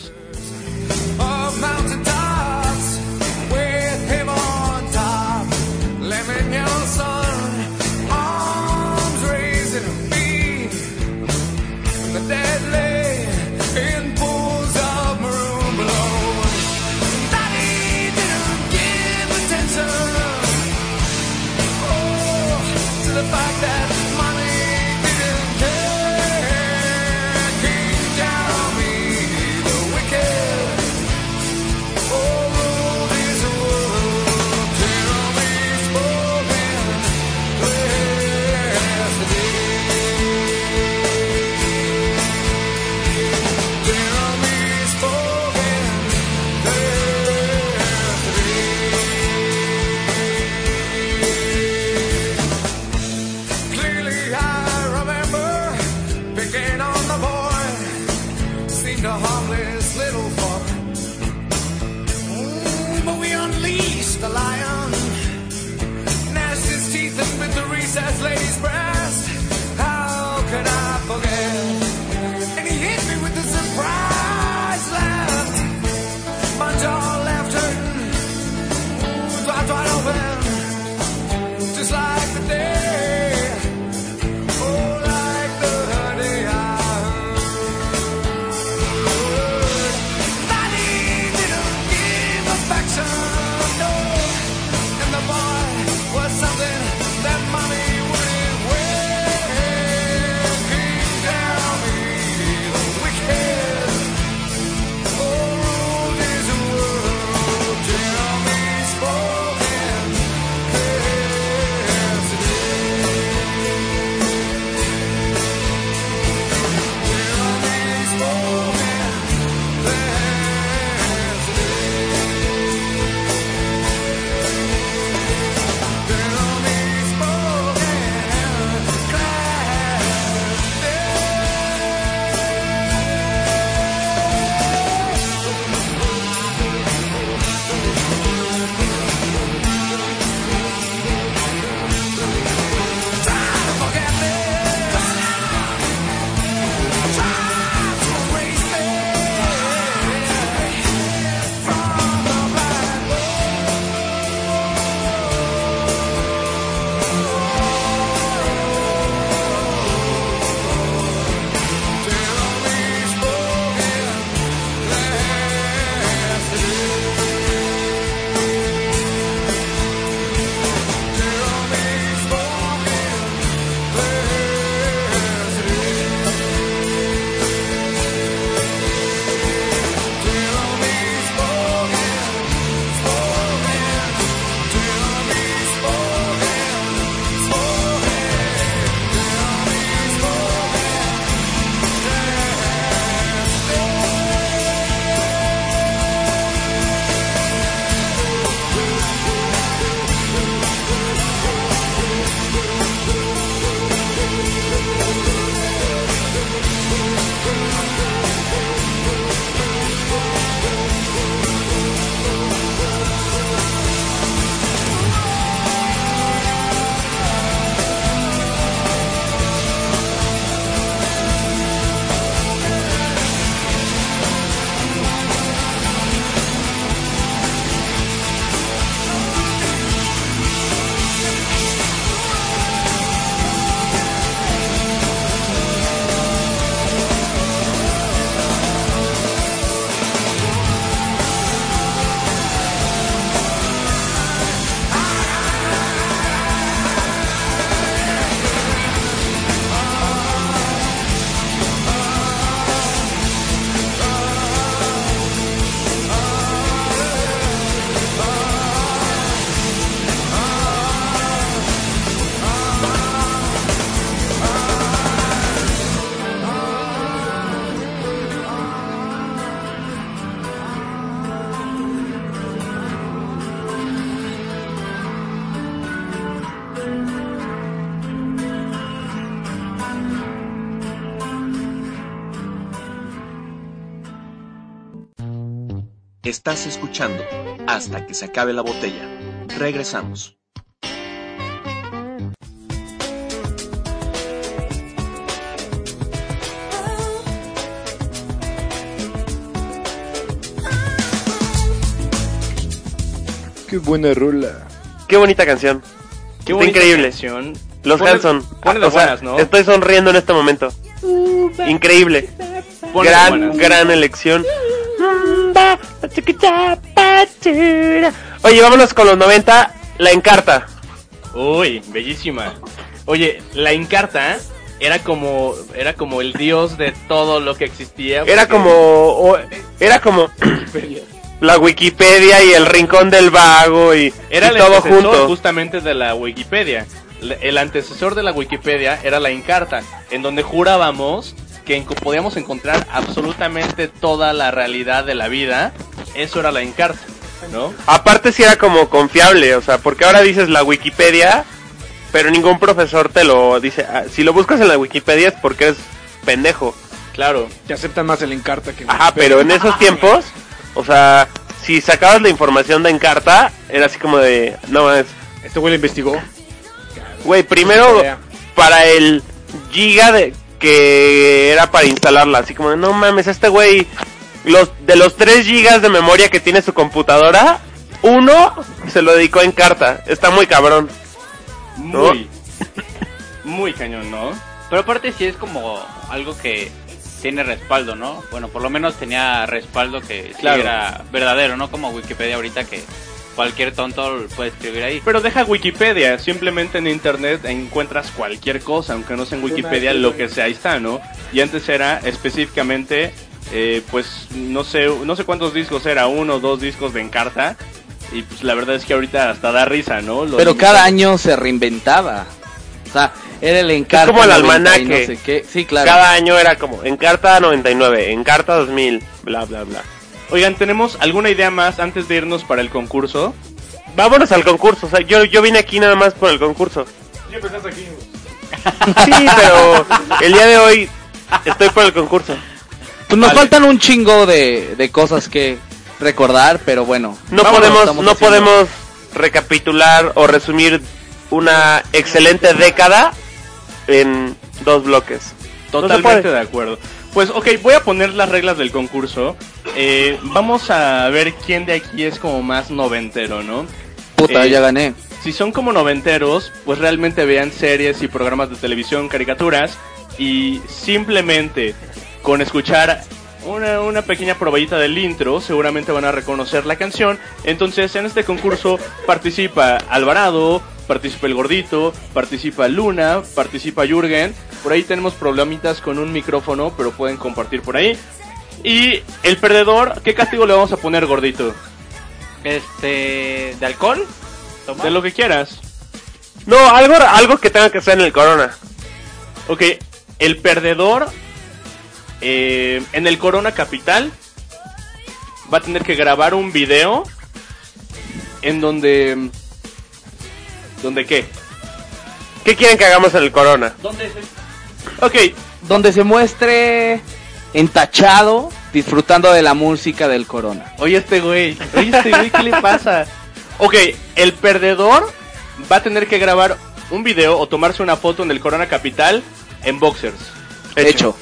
A: Estás escuchando hasta que se acabe la botella. Regresamos.
H: Qué buena rola.
F: Qué bonita canción.
B: Qué
F: Está
B: bonita
F: increíble.
B: canción.
F: Los Hanson.
B: buenas, ¿no?
F: Estoy sonriendo en este momento. Increíble. Gran,
B: buenas.
F: gran elección. Oye, vámonos con los 90. La Encarta.
B: Uy, bellísima. Oye, la Encarta era como era como el dios de todo lo que existía.
F: Era como. era como. (coughs) la Wikipedia y el Rincón del Vago y,
B: Era
F: y
B: el
F: todo junto.
B: justamente de la Wikipedia. El antecesor de la Wikipedia era la Encarta, en donde jurábamos que podíamos encontrar absolutamente toda la realidad de la vida. Eso era la Encarta, ¿no?
F: Aparte si era como confiable, o sea, porque ahora dices la Wikipedia, pero ningún profesor te lo dice. Ah, Si lo buscas en la Wikipedia es porque eres pendejo.
B: Claro.
H: Te aceptan más el Encarta que
F: Ajá, pero en esos tiempos, o sea, si sacabas la información de Encarta, era así como de, no es,
H: Este güey lo investigó.
F: güey, primero para el giga de que era para instalarla, así como de, no mames, este güey, los de los 3 gigas de memoria que tiene su computadora, uno se lo dedicó a Encarta, está muy cabrón.
B: Muy, muy cañón, ¿no?
E: Pero aparte sí es como algo que tiene respaldo, ¿no? Bueno, por lo menos tenía respaldo que sí
B: Claro.
E: era verdadero, ¿no? Como Wikipedia ahorita que cualquier tonto puede escribir ahí.
B: Pero deja Wikipedia, simplemente en internet encuentras cualquier cosa, aunque no sea en Wikipedia, lo que sea, ahí está, ¿no? Y antes era específicamente, eh, pues no sé, no sé cuántos discos era, uno o dos discos de Encarta, y pues la verdad es que ahorita hasta da risa, ¿no? Lo
G: Pero cada año se reinventaba. O sea, era el encargo.
F: como el almanaque.
G: No sé qué. Sí, claro.
F: Cada año era como Encarta 99, Encarta 2000, bla bla bla.
B: Oigan, ¿tenemos alguna idea más antes de irnos para el concurso?
F: Vámonos al concurso, o sea, yo, yo vine aquí nada más por el concurso.
H: Empezaste aquí.
F: Sí, pero el día de hoy estoy por el concurso.
G: Pues nos
B: Vale.
G: faltan un chingo de, de cosas que recordar, pero bueno.
F: No
G: Vámonos,
F: podemos, no
G: haciendo-
F: podemos recapitular o resumir una excelente década en dos bloques.
B: Totalmente de acuerdo. Pues ok, voy a poner las reglas del concurso. Eh, vamos a ver quién de aquí es como más noventero, ¿no?
G: Puta,
B: Eh,
G: ya gané.
B: Si son como noventeros, pues realmente vean series y programas de televisión, caricaturas, y simplemente con escuchar una, una pequeña probadita del intro, seguramente van a reconocer la canción. Entonces, en este concurso participa Alvarado, participa el gordito, participa Luna, participa Jürgen. Por ahí tenemos problemitas con un micrófono, pero pueden compartir por ahí. Y el perdedor, ¿qué castigo le vamos a poner, gordito?
E: Este, ¿de alcohol? ¿Toma?
B: De lo que quieras.
F: No, algo, algo que tenga que ser en el Corona.
B: Ok, el perdedor eh, en el Corona Capital va a tener que grabar un video en donde... ¿Donde qué?
F: ¿Qué quieren que hagamos en el Corona?
B: Ok,
G: Donde se muestre entachado disfrutando de la música del Corona.
B: oye este güey, oye este güey, ¿qué le pasa? Ok, el perdedor va a tener que grabar un video o tomarse una foto en el Corona Capital en boxers.
G: Hecho.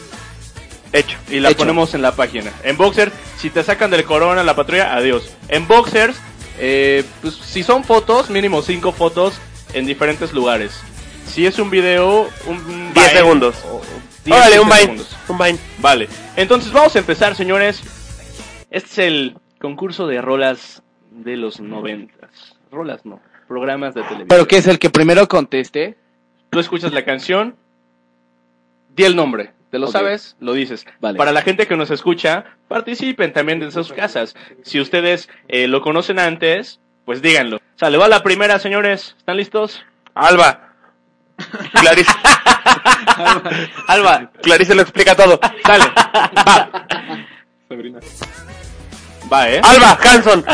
F: Hecho.
B: Y la
G: Hecho.
B: ponemos en la página. En boxers, si te sacan del corona la patrulla, adiós. En boxers, eh, pues, si son fotos, mínimo cinco fotos en diferentes lugares. Si es un video, un
F: 10
B: Vine
F: segundos.
B: o- o 10,
F: Órale, un
B: 15
F: Vine. Un Vine.
B: Vale. Entonces vamos a empezar, señores. Este es el concurso de rolas de los noventas. Rolas no, programas de televisión.
G: Pero que es el que primero conteste.
B: Tú escuchas la canción, di el nombre. ¿Te lo sabes? Lo dices.
G: Vale.
B: Para la gente que nos escucha, participen también desde sus casas. Si ustedes eh, lo conocen antes, pues díganlo. Sale, va la primera, señores. ¿Están listos?
F: Alba. Clarice, (laughs)
B: Alba,
F: Clarice lo explica todo.
B: sale. Va.
H: Sabrina.
B: Va, ¿eh?
F: Alba, Hanson.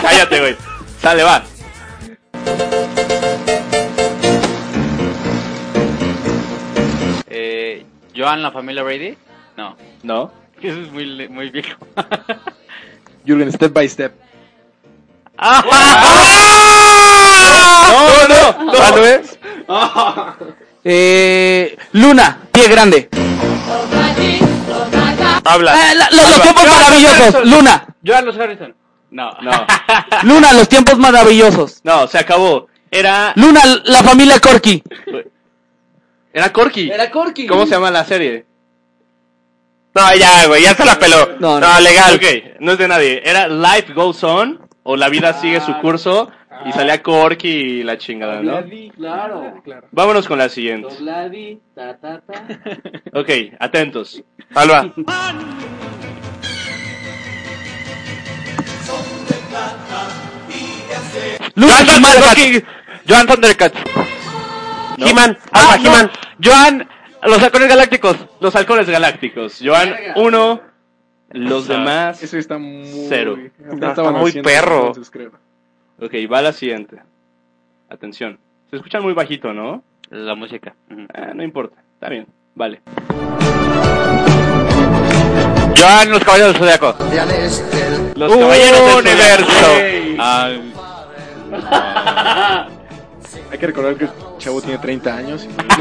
B: Cállate, güey. Sale, va.
E: ¿Joan, la familia Brady? No,
B: ¿No? (laughs)
E: eso es muy, muy viejo. (laughs)
H: Jürgen, step by step.
B: No, no, no.
H: ¿Ah, no es? (laughs)
G: Eh, Luna, pie grande.
F: Habla.
G: Eh, la- los, los tiempos maravillosos. Luna,
E: Joan Los Harrison. No.
B: No,
G: Luna, los tiempos maravillosos.
B: no, se acabó. Era,
G: Luna, la familia Corky.
B: Era Corky.
G: Corky.
B: ¿Cómo se llama la serie?
F: No, ya, güey, ya se la peló.
G: No,
F: No,
G: no.
F: legal.
B: Ok, no es de nadie. Era Life Goes On o La vida sigue su curso y salía Corky y la chingada, ¿no?
G: Claro.
B: Vámonos con la siguiente.
G: Dobladi, ta, ta, ta. (laughs)
B: Ok, atentos.
F: Alba. Joan Thundercats.
E: Joan Thundercats.
F: He-Man.
E: Ah, no.
F: He-Man.
E: Joan Los Halcones Galácticos.
B: Los halcones galácticos. Joan, uno. Los demás.
H: Eso está muy...
B: Cero.
F: Está muy perro.
H: entonces, creo.
B: Ok, va la siguiente. Atención. Se escuchan muy bajito, ¿no?
E: La música.
B: Ah, no importa. Está bien. Vale.
E: Joan Los Caballeros del Zodiaco.
B: Los caballeros del
F: Universo. (laughs)
H: Hay que recordar que el chavo tiene 30 años. (laughs)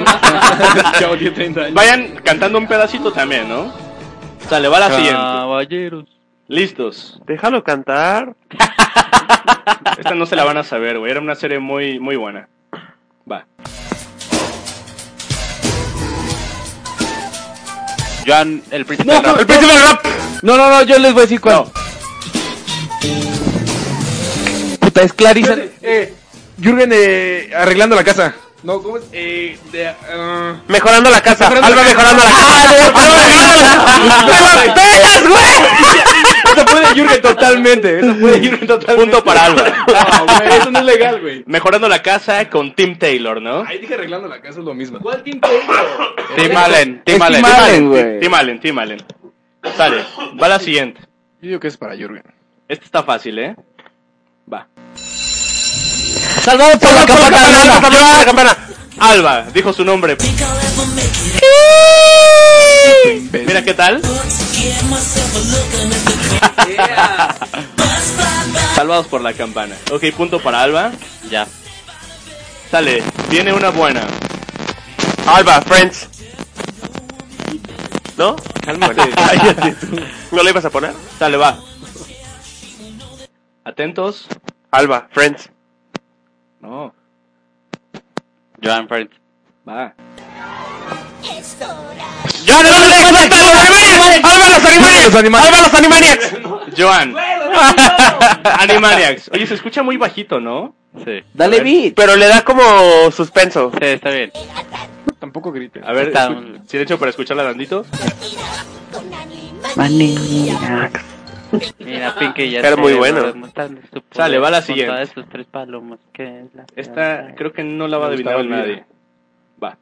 H: el chavo tiene 30 años.
B: Vayan cantando un pedacito también, ¿no? Sale, va la siguiente.
E: Caballeros.
B: Listos.
F: Déjalo cantar. (laughs)
B: Esta no se la van a saber, güey. Era una serie muy, muy buena. Va.
E: Joan El Príncipe
G: No,
E: del Rap.
G: el príncipe del rap. No, no, no, yo les voy a decir cuál. Puta, es Clarisa.
H: Eh, Jürgen eh, arreglando la casa. No, ¿cómo es? Eh, de, ah,
F: Mejorando la casa.
H: Mejorando
F: Alba
H: la casa.
F: mejorando la casa.
H: ¡Me la (laughs) pelas, güey! Eso fue de Jürgen totalmente. Eso fue de Jürgen totalmente.
B: Punto para Alba. (laughs)
H: No, güey, eso no es legal, güey.
B: Mejorando la casa con Tim Taylor, ¿no?
H: Ahí dije arreglando la casa es lo mismo.
G: ¿Cuál Tim Taylor?
E: Tim Allen. Tim Allen.
G: Tim Allen, güey.
B: Tim Allen, Tim Allen. Sale. Va la siguiente.
H: Yo digo que es para Jürgen.
B: Esta está fácil, ¿eh? Va.
G: Salvado por la campana.
F: Campana, la campana.
B: Alba, dijo su nombre. Mira qué tal. Salvados por la campana. Ok, punto para Alba.
E: Ya.
B: Sale, viene una buena.
F: Alba, Friends. ¿No?
B: Cálmate. (laughs)
F: ¿No le ibas a poner?
B: Sale, va. Atentos.
F: Alba, Friends.
B: No,
E: Joan Friends.
B: va.
F: ¡Joan, hombre explota los Animaniacs! ¡Alba, los Animaniacs! ¡Alba, los Animaniacs! (laughs)
B: Joan. Animaniacs. Oye, se escucha muy bajito, ¿no?
E: Sí.
G: Dale beat.
F: Pero le da como suspenso.
E: Sí, está bien.
H: Tampoco grite.
B: A ver,
E: Está-
B: escu- silencio para escucharla tantito.
E: Mira, Pinky ya
F: Era
E: se
F: muy bueno.
B: Sale, va la siguiente.
E: esos tres palomos que es la-
B: Esta creo que no la va a adivinar nadie. Va.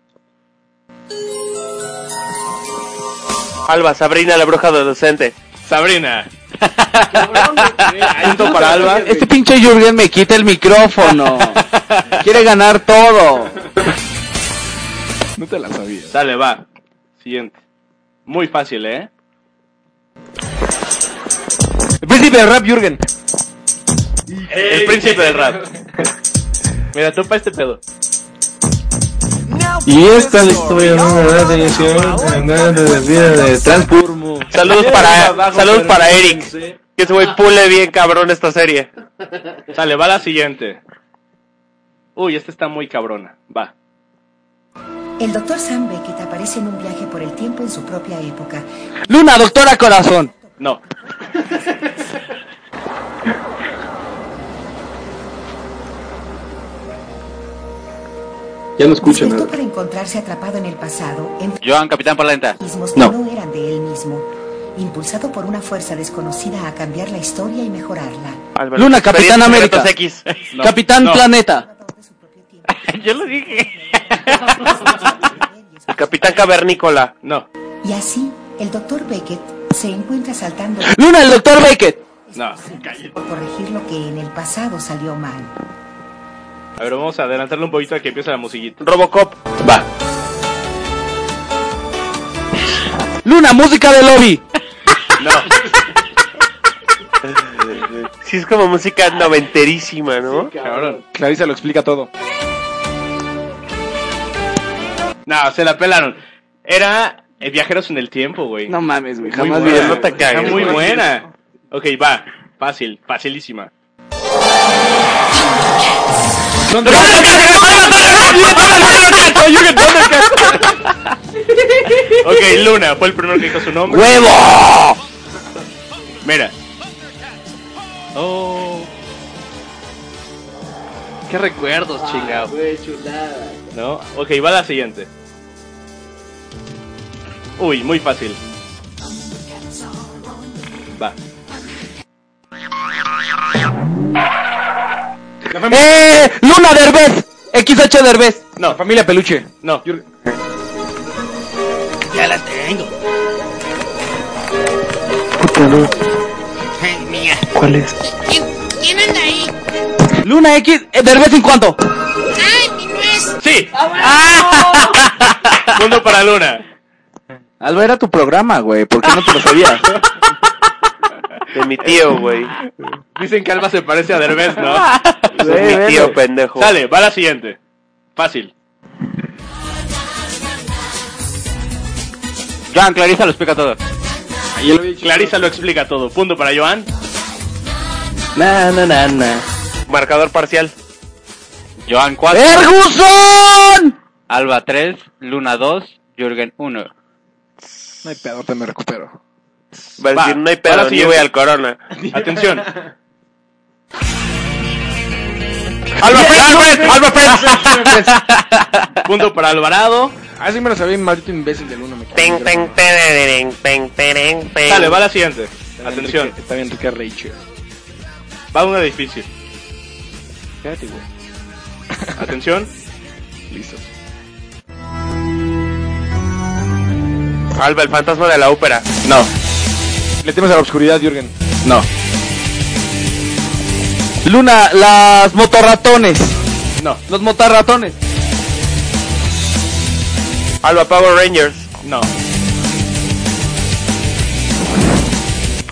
F: Alba, Sabrina, la bruja adolescente.
B: Sabrina. Punto para Alba.
G: Este pinche Jürgen me quita el micrófono. (laughs) Quiere ganar todo.
H: No te la sabía.
B: Dale, va. Siguiente. Muy fácil, ¿eh?
H: El príncipe del rap, Jürgen.
B: El príncipe del rap. Mira, topa este pedo.
H: Y esta es la historia de una gran de Transformo.
F: Saludos para, saludos para Eric. Que ese güey pule bien cabrón esta serie.
B: Sale, va la siguiente. Uy, esta está muy cabrona. Va.
J: El doctor Sam Beckett aparece en un viaje por el tiempo en su propia época.
G: Luna, doctora corazón.
B: No. (laughs)
H: Ya no escucho nada.
J: para encontrarse atrapado en el pasado, en
E: Joan, Capitán Polenta.
J: mismos que
H: No.
J: no eran de él mismo, impulsado por una fuerza desconocida a cambiar la historia y mejorarla.
F: Alba,
G: Luna, Capitán América.
F: X. (laughs)
B: No.
G: Capitán
B: No.
G: Planeta. (laughs)
E: Yo lo dije.
F: El (laughs) Capitán Cavernícola.
B: No.
J: Y así, el doctor Beckett se encuentra saltando
G: Luna, el doctor Beckett.
B: No.
J: por corregir lo que en el pasado salió mal.
B: A ver, vamos a adelantarle un poquito a que empiece la musiquita.
F: Robocop.
B: Va.
G: Luna, música de lobby. (laughs)
B: No.
F: Sí, es como música noventerísima, ¿no?
B: Cabrón.
H: Clarisa lo explica todo.
B: No, se la pelaron. Era eh, Viajeros en el Tiempo, güey.
G: No mames, güey. Jamás vi
F: no te
B: Está
F: cagues,
B: muy buena. Ok, va. Fácil, facilísima. Ok, Luna fue el primero que dijo su nombre.
G: ¡Huevo!
B: Mira. Oh. Qué recuerdos, chingado.
G: Güey, chulada.
B: ¿No? Ok, va la siguiente. Uy, muy fácil. Va.
G: ¡Eh! ¡Luna Derbez! XH Derbez.
B: No,
H: Familia Peluche.
B: no.
F: ¿Cuál es?
K: ¿Quién anda ahí?
G: Luna X eh, Derbez en cuanto.
K: ¡Ay, mi nuez!
B: ¡Sí! Punto (laughs) para Luna.
G: Alba, era tu programa, güey. ¿Por qué no te lo sabías? (laughs)
F: De mi tío, güey.
B: Dicen que Alba se parece a Derbez, ¿no? (laughs)
F: De mi tío, pendejo.
B: Sale, va la siguiente. Fácil.
E: Joan, Clarisa lo explica todo.
B: Clarisa lo explica todo. Punto para Joan.
G: na, na, na, na.
F: Marcador parcial.
E: Joan 4,
G: ¡Erguson!
E: Alba 3, Luna 2, Jürgen 1.
H: No hay pedo, te me recupero.
F: Va a decir, no hay pedo, ni
B: siguiente.
F: voy al corona. (laughs)
B: Atención. (laughs)
F: ¡Alba Pérez! ¡Alba Pérez! (laughs)
B: Punto para Alvarado.
H: Ah, sí me lo sabía, maldito imbécil del uno. Me
F: ten,
H: grado.
F: tererén, ten, terén, ten.
B: Sale, va la siguiente. Atención.
H: Está bien rica Rachel.
B: Va una difícil.
H: Fíjate, güey.
B: Atención.
H: Listo.
F: Alba, el fantasma de la ópera.
B: No.
H: Le temes a la oscuridad, Jürgen.
B: No.
G: Luna, las motorratones.
B: No.
G: Los motorratones.
F: Alba, Power Rangers.
B: No.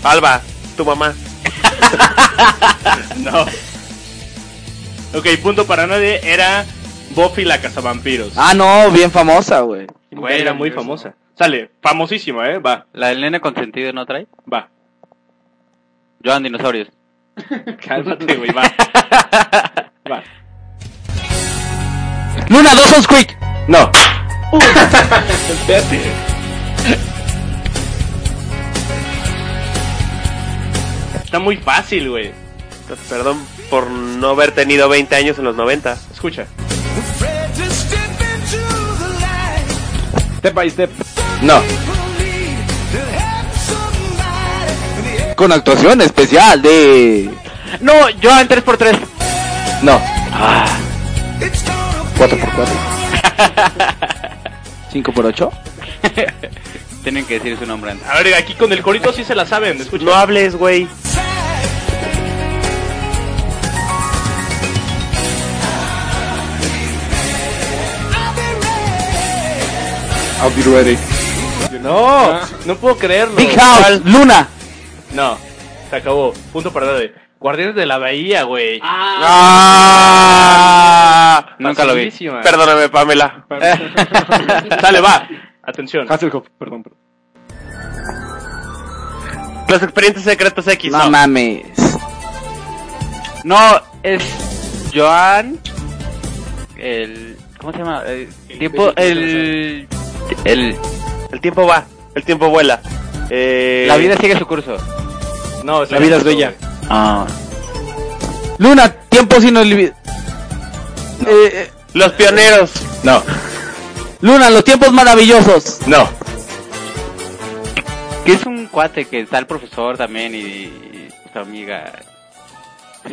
F: Alba, tu mamá. (laughs)
B: No. Ok, punto para nadie. Era Buffy la cazavampiros.
G: Ah, no, bien famosa, güey.
B: Güey, era muy famosa. Sale, famosísima, ¿eh? Va,
E: ¿La del nene consentido no trae?
B: va.
E: Joan, dinosaurios. (laughs)
B: Cálmate, güey, va. Va.
G: Luna, dos on Quick.
B: No. Está muy fácil, güey.
F: Perdón por no haber tenido 20 años en los 90.
B: Escucha.
H: Step by step.
B: No.
G: Con actuación especial de...
E: No, Joan 3x3.
B: No.
G: 4x4. 5x8. (laughs) (laughs)
E: Tienen que decir su nombre antes.
B: A ver, aquí con el corito sí se la saben. Escucha.
F: No hables, güey.
H: I'll be ready.
B: No, no puedo creerlo.
G: Big House. Luna.
B: No, se acabó. Punto para nadie. Guardianes de la Bahía, güey.
F: Ah.
E: Nunca lo vi.
F: Perdóname, Pamela. (laughs)
B: Sale, va. Atención.
H: Hasselhoff, perdón. perdón.
F: Los expedientes secretos X.
G: No mames.
E: No, es Joan. El. ¿Cómo se llama? El tiempo. El. El.
F: El tiempo va, el tiempo vuela. Eh,
E: La vida sigue su curso.
B: No,
H: La vida es bella.
E: Ah.
G: Luna, tiempo sin olvidar. Eh, eh,
F: Los pioneros.
B: No,
G: Luna, los tiempos maravillosos.
B: no.
E: Que es un cuate que está el profesor también y, y su amiga.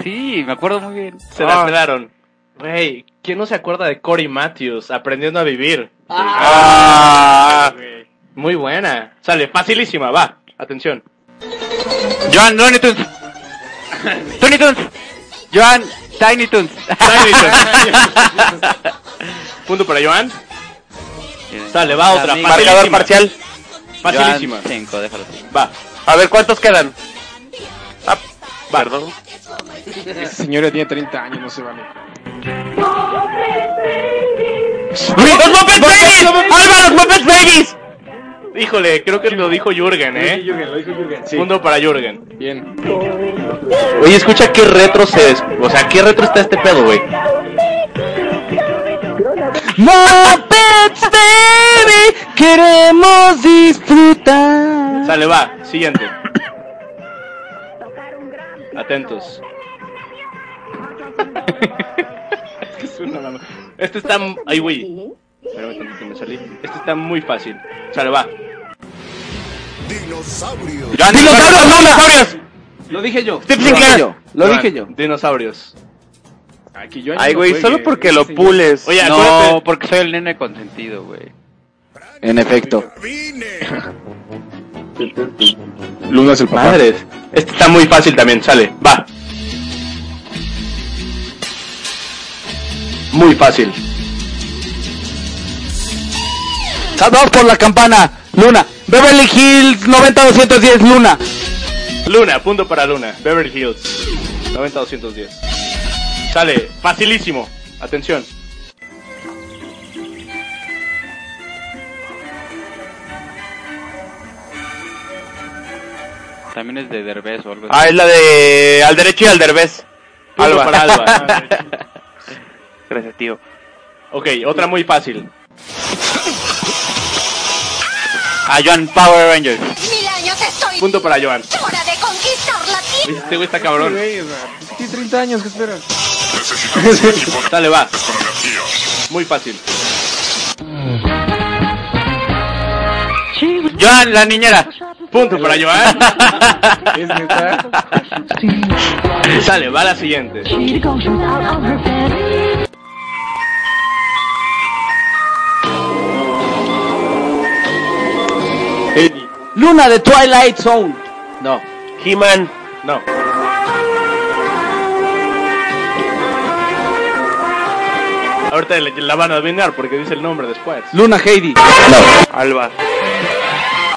E: Sí, me acuerdo muy bien.
B: Se la pelaron. Güey, ¿quién no se acuerda de Cory Matthews aprendiendo a vivir?
F: Ah.
B: Muy buena. Sale, facilísima, va. Atención.
E: Joan, Looney Tunes. (laughs) Looney Tunes. Joan, Tiny Tunes.
B: Tiny Toons. (laughs) Punto para Joan. Sale, va otra.
E: Amiga.
F: Marcador
B: Facilísima.
F: parcial.
B: Facilísima.
E: Joan, cinco, déjalo.
B: Va,
F: A ver, ¿cuántos quedan? Ah, perdón.
H: Esa señora tiene 30 años, no se vale.
F: ¡Los Muppet Babies! ¡Álvaro, los Muppet Babies!
B: Híjole, creo que lo dijo Jürgen, ¿eh?
H: Jürgen, lo dijo Jürgen. Sí.
B: Punto para Jürgen.
H: Bien.
B: Oye, escucha qué retro se... des- O sea, qué retro está este pedo, güey.
G: Muppets Baby, queremos disfrutar.
B: Sale, va. Siguiente. Atentos. Que (laughs) Este está... Ay, güey. Espérame tantito, me salí. Este está muy fácil. Sale, va.
D: Dinosaurio.
F: ¡Dinosaurios, dinosaurios!
G: Lo dije yo.
F: Steve
G: Lo dije
F: Sinclair.
G: yo. Lo dije yo.
B: Dinosaurios.
H: Aquí yo
F: Ay,
H: no
F: güey, solo porque lo pules.
B: Oye,
E: No,
B: acuérdate.
E: porque soy el nene consentido, güey.
G: En efecto.
H: Luna es el papá.
B: Madres. Este está muy fácil también. Sale, va. Muy fácil.
G: Salvados por la campana. Luna. Beverly Hills 90210 Luna.
B: Luna, punto para Luna. Beverly Hills. 90-210. Sale, facilísimo. Atención.
E: También es de Derbez o algo
F: Ah,
E: así.
F: es la de al derecho y al derbez.
B: Punto
F: Alba.
B: para Alba. (laughs)
F: Gracias, tío.
B: Ok, otra muy fácil.
E: Ah, Joan Power Rangers.
K: Mil años estoy
B: Punto para Joan.
K: hora de conquistar la tierra.
B: Este güey está cabrón.
H: Tiene 30 años, ¿qué esperas? (laughs)
B: Sale, va. Muy fácil.
E: Joan, la niñera.
B: Punto para Joan. (laughs)
H: ¿Es neta?
B: Sale, va la siguiente.
G: Luna de Twilight Zone.
B: No,
F: He-Man.
B: no. Ahorita la van a adivinar porque dice el nombre después.
G: Luna Heidi.
F: Alba.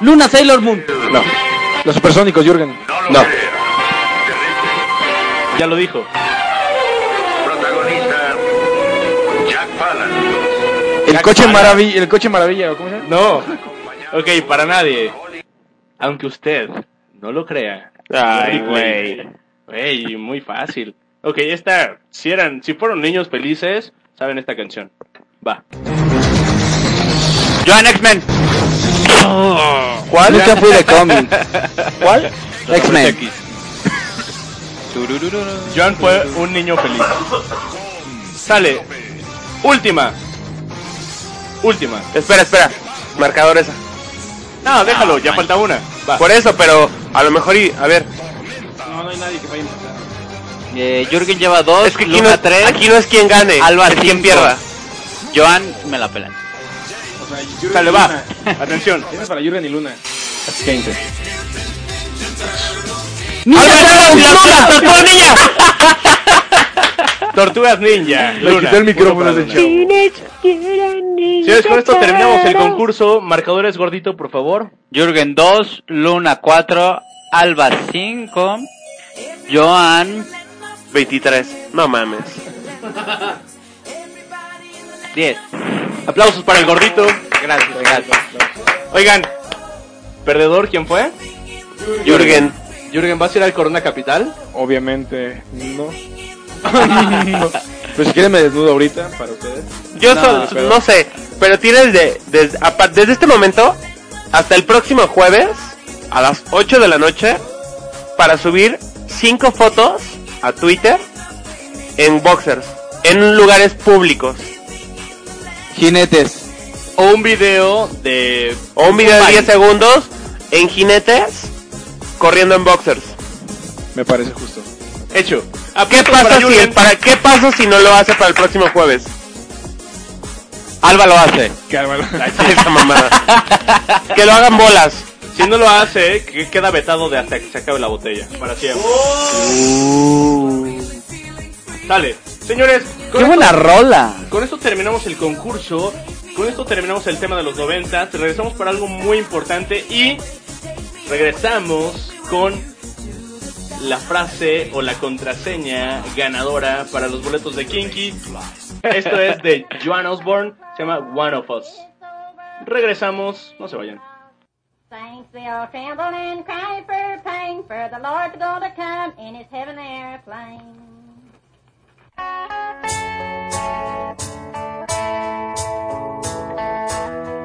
G: Luna Sailor Moon.
B: No,
H: Los supersónicos, Jürgen.
B: no. Ya lo dijo.
C: Protagonista Jack Palance.
H: El coche maravilla, el coche maravilla, ¿o ¿cómo se llama?
B: No. Ok, para nadie. Aunque usted no lo crea.
F: Ay, güey.
B: Güey, muy fácil. Ok, esta, si eran, si fueron niños felices, saben esta canción. Va.
E: Joan X-Men.
G: ¿Cuál? Nunca fui de cómic. ¿Cuál? X-Men.
B: Joan fue un niño feliz. Sale. Última. Última.
F: Espera, espera. Marcador esa.
B: No, déjalo, ya falta una. Va.
F: Por eso, pero a lo mejor y a ver.
H: No, no hay nadie que vaya a empezar.
E: Eh, Jürgen lleva dos.
F: Es que aquí
E: Luna
F: no,
E: tres.
F: aquí no es quien gane,
E: Alba
F: es quien pierda.
E: Joan me la pelan.
H: O sea, Jürgen
B: Sale,
H: y
B: va.
H: Luna. (laughs)
B: Atención.
H: Es para Jürgen y Luna. (laughs)
B: Tortugas Ninja.
H: Le
B: Luna.
H: quité el micrófono de.
B: Señores, con esto terminamos el concurso. Marcadores gordito, por favor.
E: Jürgen 2, Luna 4, Alba 5, Joan
F: 23. No mames. (laughs)
E: 10.
B: Aplausos para el gordito.
E: Gracias, gracias.
B: Oigan, ¿perdedor quién fue?
F: Jürgen.
B: Jürgen, ¿vas a ir al Corona Capital?
H: Obviamente, no. (laughs) Pero si quieren me desnudo ahorita para ustedes.
F: Yo
H: No,
F: sol-
H: pero-
F: no sé, pero tienes de, desde, desde este momento hasta el próximo jueves a las 8 de la noche para subir 5 fotos a Twitter en boxers, en lugares públicos.
G: Jinetes.
B: O un video de...
F: O un video de
B: baile.
F: 10 segundos en jinetes corriendo en boxers.
H: Me parece justo.
B: Hecho.
F: ¿Qué pasa, si,
B: Jürgen.
F: para, ¿Qué pasa si no lo hace para el próximo jueves?
E: Alba lo hace.
H: Qué bárbaro.
F: Esa mamada. que lo hagan bolas.
B: Si no lo hace, que queda vetado de hasta que se acabe la botella. Para siempre. Dale. Señores, con
G: ¡Qué buena
B: esto,
G: rola!
B: con esto terminamos el concurso. Con esto terminamos el tema de los 90. Regresamos para algo muy importante y regresamos con la frase o la contraseña ganadora para los boletos de Kinky. Esto es de Joan Osborne, se llama One of Us. Regresamos, no se vayan.
L: Saints they all tremble and cry for pain for the Lord to go to come in his heaven airplane.
M: If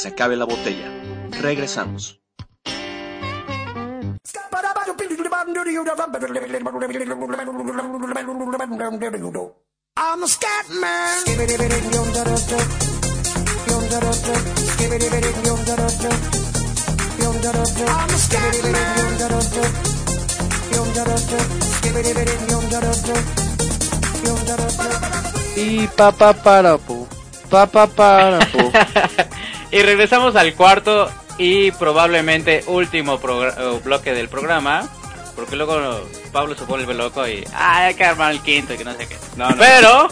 A: se acabe la botella. Regresamos.
I: I'm a scat man. I'm a scat
G: Y papá para pu. Papá para pu. (laughs)
E: y regresamos al cuarto y probablemente último bloque del programa. Porque luego Pablo se vuelve loco y ah, hay que armar el quinto y que no sé qué.
B: No, no.
E: Pero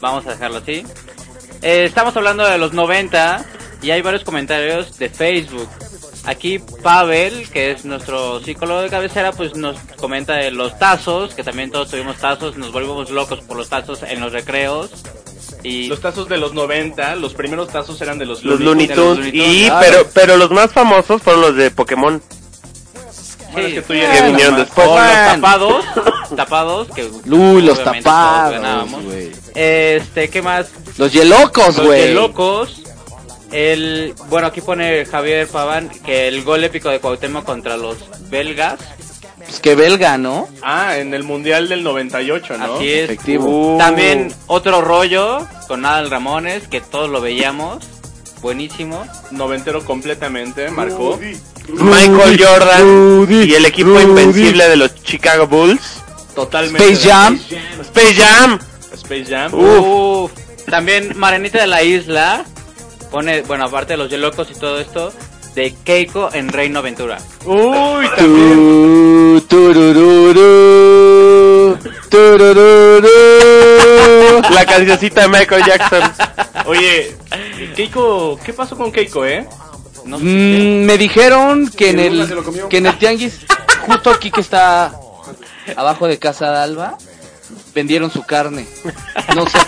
E: vamos a dejarlo así. Eh, estamos hablando de los 90 y hay varios comentarios de Facebook. Aquí Pavel, que es nuestro psicólogo de cabecera, pues nos comenta de los tazos, que también todos tuvimos tazos, nos volvimos locos por los tazos en los recreos. Y
B: Los tazos de los 90, los primeros tazos eran de los,
F: Los Looney
B: los
F: Y, pero, pero los más famosos fueron los de Pokémon.
B: Bueno, es que tú ya
F: vinieron después.
E: Los tapados, tapados, que
G: Uy, los tapados,
E: ganábamos.
G: güey.
E: Este, ¿qué más?
G: Los yelocos,
E: Los
G: güey.
E: locos. El, bueno, aquí pone Javier Paván que el gol épico de Cuauhtémoc contra los belgas.
G: Pues que belga, ¿no?
B: Ah, en el Mundial del 98, ¿no?
E: Así es.
G: Efectivo.
F: Uh.
E: También otro rollo con Adal Ramones, que todos lo veíamos. Buenísimo.
B: Noventero completamente, marcó.
F: Michael Jordan
G: Rudy,
F: y el equipo
G: Rudy.
F: invencible de los Chicago Bulls.
B: Totalmente.
G: Space Jam.
F: Space Jam.
B: Space Jam.
E: Uf. También Marenita de la Isla pone, bueno, aparte de los Yelocos y todo esto, de Keiko en Reino Aventura.
B: Uy, también.
G: Tu, turururu, turururu.
F: La cancioncita de Michael Jackson. (laughs)
B: Oye, Keiko, ¿qué pasó con Keiko, eh?
E: No sé.
G: Mm, me dijeron que en el que en el tianguis justo aquí que está abajo de casa de Alba vendieron su carne. No sé.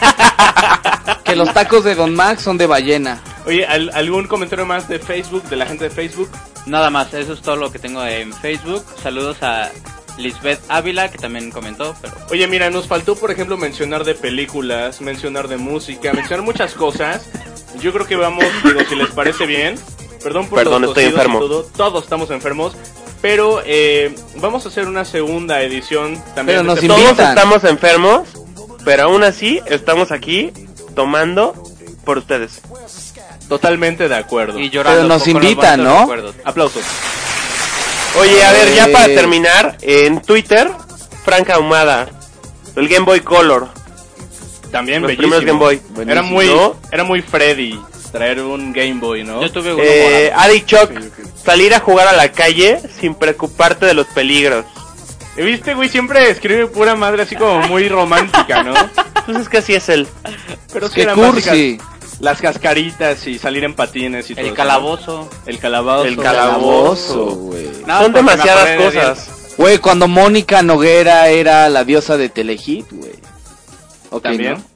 G: que los tacos de Don Max son de ballena.
B: Oye, ¿al- ¿algún comentario más de Facebook, de la gente de Facebook?
E: Nada más, eso es todo lo que tengo en Facebook. Saludos a Lisbeth Ávila, que también comentó, pero
B: Oye, mira, nos faltó, por ejemplo, mencionar de películas, mencionar de música, mencionar muchas cosas. Yo creo que vamos, digo, si les parece bien. Perdón por
F: Perdón,
B: los
F: estoy enfermo.
B: todo, todos estamos enfermos. Pero eh, vamos a hacer una segunda edición también.
G: Pero
B: de
G: nos
B: este
F: Todos estamos enfermos, pero aún así estamos aquí tomando por ustedes.
B: Totalmente de acuerdo.
E: y llorando
G: Pero nos invitan, ¿no?
B: Aplausos.
F: Oye, a ver, ya
G: Eh.
F: para terminar, en Twitter, Franca Ahumada, el Game Boy Color.
B: También
F: Los
B: bellísimo.
F: primeros Game Boy.
B: Era muy,
F: ¿No?
B: era muy Freddy traer un Game Boy, ¿no?
E: Yo tuve uno
F: Eh. Adi Choc, salir a jugar a la calle sin preocuparte de los peligros.
B: ¿Viste, güey? Siempre escribe pura madre así como muy romántica, ¿no?
F: Pues es que así es él.
B: Pero sí
G: cursi.
B: Las cascaritas y salir en patines y todo
E: El calabozo.
B: El calabozo.
F: El calabozo.
G: güey.
E: No,
F: Son demasiadas cosas.
G: Güey, cuando Mónica Noguera era la diosa de Telehit, güey. Ok,
B: También.
G: ¿no?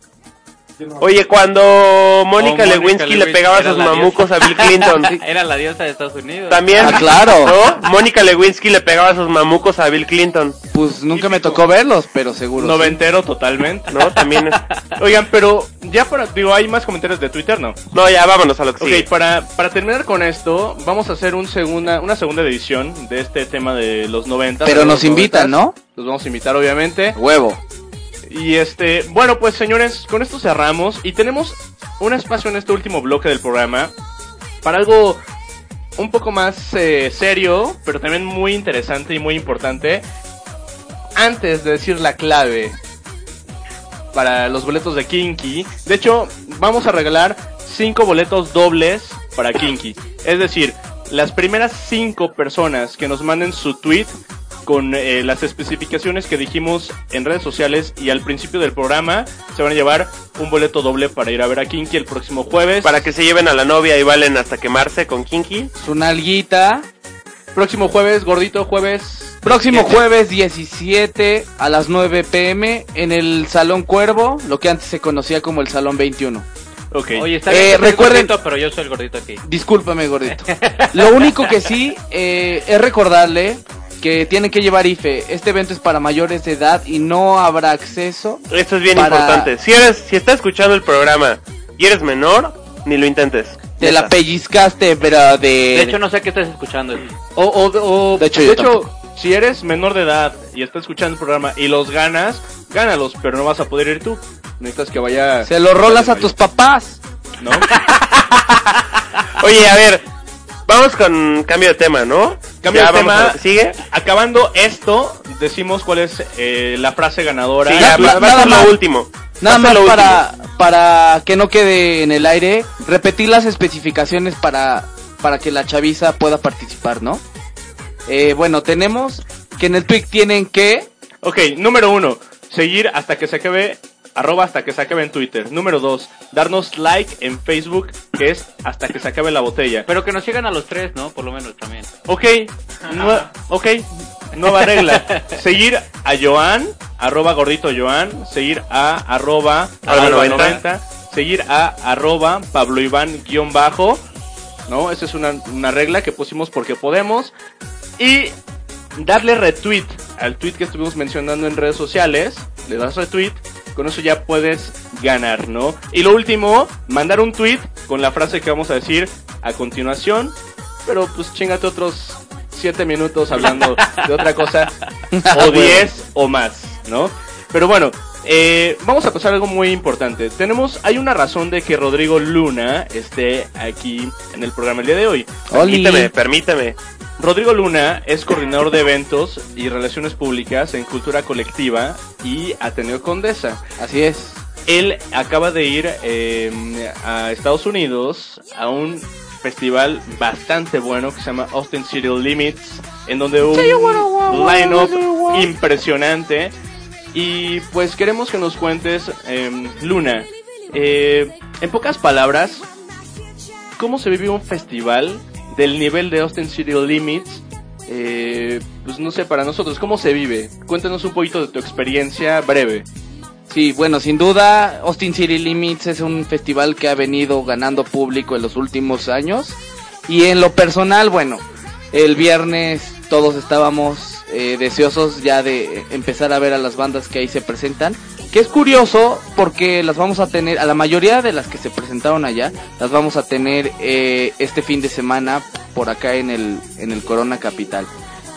F: Oye, cuando Mónica
E: Oh, Mónica
F: Lewinsky le
E: Lewinsky
F: pegaba sus mamucos
E: diosa.
F: a Bill Clinton. (laughs)
E: Era la diosa de Estados Unidos.
F: También.
G: Ah, claro. (laughs)
F: ¿No? Mónica Lewinsky le pegaba sus mamucos a Bill Clinton.
G: Pues nunca me tocó verlos, pero seguro. sí.
B: Noventero totalmente.
F: ¿No? También. es- (laughs)
B: Oigan, pero ya para, digo, hay más comentarios de Twitter, ¿no?
F: No, ya vámonos a lo que
B: Ok,
F: sigue.
B: para, para terminar con esto, vamos a hacer un segunda, una segunda edición de este tema de los 90.
G: Pero nos invitan,
B: 90s.
G: ¿no?
B: Los vamos a invitar, obviamente.
G: Huevo.
B: Y este, bueno, pues señores, con esto cerramos y tenemos un espacio en este último bloque del programa para algo un poco más eh, serio, pero también muy interesante y muy importante. Antes de decir la clave para los boletos de Kinky, de hecho, vamos a regalar cinco boletos dobles para Kinky. Es decir, las primeras cinco personas que nos manden su tweet con eh, las especificaciones que dijimos en redes sociales y al principio del programa se van a llevar un boleto doble para ir a ver a Kinky el próximo jueves.
F: Para que se lleven a la novia y valen hasta quemarse con Kinky.
G: Su nalguita.
B: Próximo jueves, gordito jueves.
G: Próximo
B: 17.
G: jueves 17 a las 9 pm en el Salón Cuervo, lo que antes se conocía como el Salón 21.
B: Ok.
E: Oye, está bien
G: Eh, recuerden-
E: gordito, pero yo soy el gordito aquí.
G: Discúlpame, gordito. (laughs) Lo único que sí eh, es recordarle que tienen que llevar IFE. Este evento es para mayores de edad y no habrá acceso.
F: Esto es bien
G: para-
F: importante. Si eres, si estás escuchando el programa y eres menor, ni lo intentes.
G: Te la pellizcaste, brother.
E: De hecho, no sé qué estás escuchando.
B: O, o, o-
G: De hecho,
B: de hecho, si eres menor de edad y estás escuchando el programa y los ganas, gánalos, pero no vas a poder ir tú. Necesitas que vaya.
G: Se lo rolas a tus papás.
B: ¿No? (laughs)
F: Oye, a ver, vamos con cambio de tema, ¿no?
B: Cambio
F: Ya
B: de
F: vamos
B: tema.
F: a- ¿Sigue?
B: Acabando esto, decimos cuál es eh, la frase ganadora.
F: Sí, ya,
G: na-
F: va, va a
G: nada
F: ser
G: más.
F: lo último.
G: Nada más para, para que no quede en el aire, repetir las especificaciones para, para que la chaviza pueda participar, ¿no? Eh, bueno, tenemos que en el tweet tienen que...
B: Ok, número uno, seguir hasta que se acabe, arroba hasta que se acabe en Twitter. Número dos, darnos like en Facebook, que es hasta que se acabe la botella.
E: Pero que nos sigan a los tres, ¿no? Por lo menos también.
B: Ok, nue- ok, nueva regla. (laughs) Seguir a Joan, arroba gordito Joan, seguir a arroba
F: 90.
B: 90, seguir a arroba Pablo Iván guion bajo, ¿no? Esa es una, una regla que pusimos porque podemos. Y darle retweet al tweet que estuvimos mencionando en redes sociales, le das retweet, con eso ya puedes ganar, ¿no? Y lo último, mandar un tweet con la frase que vamos a decir a continuación, pero pues chingate otros 7 minutos hablando de otra cosa, o (laughs) 10 o más, ¿no? Pero bueno, eh, vamos a pasar algo muy importante. Tenemos, hay una razón de que Rodrigo Luna esté aquí en el programa el día de hoy.
F: Permíteme, permíteme.
B: Rodrigo Luna es coordinador de eventos y relaciones públicas en cultura colectiva y Ateneo Condesa.
G: Así es.
B: Él acaba de ir eh, a Estados Unidos a un festival bastante bueno que se llama Austin City Limits, en donde hubo un line-up impresionante. Y pues queremos que nos cuentes, eh, Luna, eh, en pocas palabras, ¿cómo se vive un festival del nivel de Austin City Limits? Eh, pues no sé, para nosotros, ¿cómo se vive? Cuéntanos un poquito de tu experiencia breve.
G: Sí, bueno, sin duda, Austin City Limits es un festival que ha venido ganando público en los últimos años. Y en lo personal, bueno, el viernes todos estábamos eh, deseosos ya de empezar a ver a las bandas que ahí se presentan. Que es curioso porque las vamos a tener, a la mayoría de las que se presentaron allá, las vamos a tener eh, este fin de semana por acá en el, en el Corona Capital.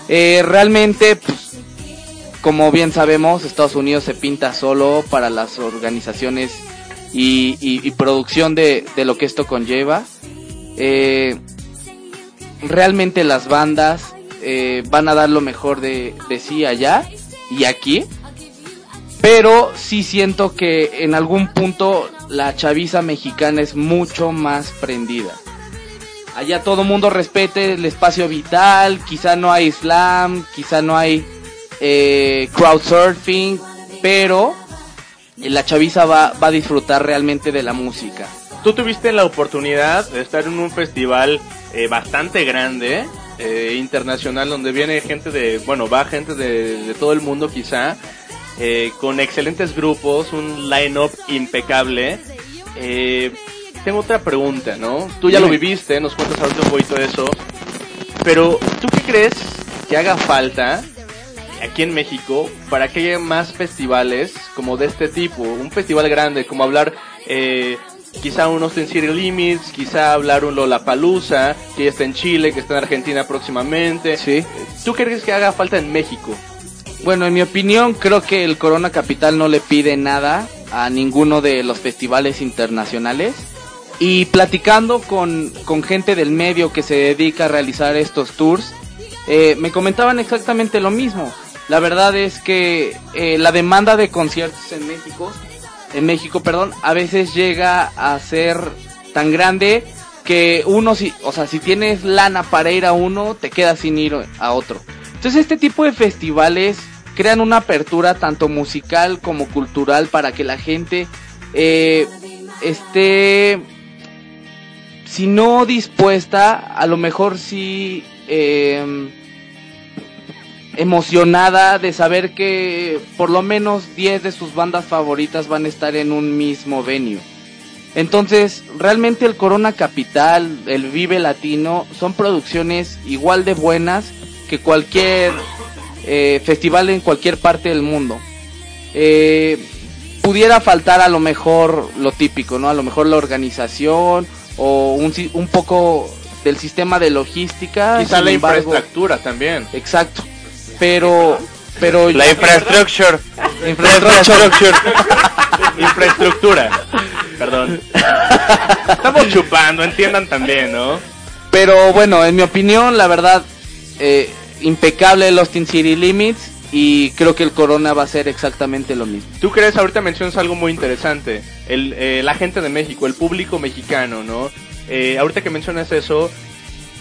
G: Eh, realmente, pues, como bien sabemos, Estados Unidos se pinta solo para las organizaciones y, y- producción de, de lo que esto conlleva. Eh, realmente las bandas van a dar lo mejor de, de sí allá y aquí. Pero sí siento que en algún punto la chaviza mexicana es mucho más prendida. Allá todo mundo respete el espacio vital, quizá no hay slam, quizá no hay eh, crowdsurfing, pero la chaviza va, va a disfrutar realmente de la música.
B: Tú tuviste la oportunidad de estar en un festival eh, bastante grande, eh, internacional, donde viene gente de, bueno, va gente de, de todo el mundo quizá, eh, con excelentes grupos, un line-up impecable. Eh, tengo otra pregunta, ¿no? Tú ya lo viviste, nos cuentas ahorita un poquito de eso, pero ¿tú qué crees que haga falta aquí en México para que haya más festivales como de este tipo? Un festival grande, como hablar eh, quizá un Austin City Limits, quizá hablar un Lollapalooza, que ya está en Chile, que está en Argentina próximamente.
G: Sí.
B: ¿Tú qué crees que haga falta en México?
G: Bueno, en mi opinión, creo que el Corona Capital no le pide nada a ninguno de los festivales internacionales. Y platicando con, con gente del medio que se dedica a realizar estos tours, eh, me comentaban exactamente lo mismo. La verdad es que eh, la demanda de conciertos en México, en México, perdón, a veces llega a ser tan grande que uno, si, o sea, si tienes lana para ir a uno, te quedas sin ir a otro. Entonces este tipo de festivales crean una apertura tanto musical como cultural para que la gente eh, esté, si no dispuesta, a lo mejor sí eh, emocionada de saber que por lo menos 10 de sus bandas favoritas van a estar en un mismo venue. Entonces, realmente el Corona Capital, el Vive Latino, son producciones igual de buenas que cualquier eh, festival en cualquier parte del mundo. Eh, pudiera faltar a lo mejor lo típico, ¿no? A lo mejor la organización o un, si- un poco del sistema de logística.
B: Quizá la
G: embargo-
B: infraestructura también.
G: Exacto. Pero, pero
F: La infrastructure.
G: Infrastructure. (laughs)
B: Infraestructura. Perdón. Estamos chupando, entiendan también, ¿no?
G: Pero bueno, en mi opinión, la verdad, eh, impecable el Austin City Limits y creo que el Corona va a ser exactamente lo mismo.
B: ¿Tú crees, ahorita mencionas algo muy interesante, el, eh, la gente de México, el público mexicano, ¿no? Eh, ahorita que mencionas eso,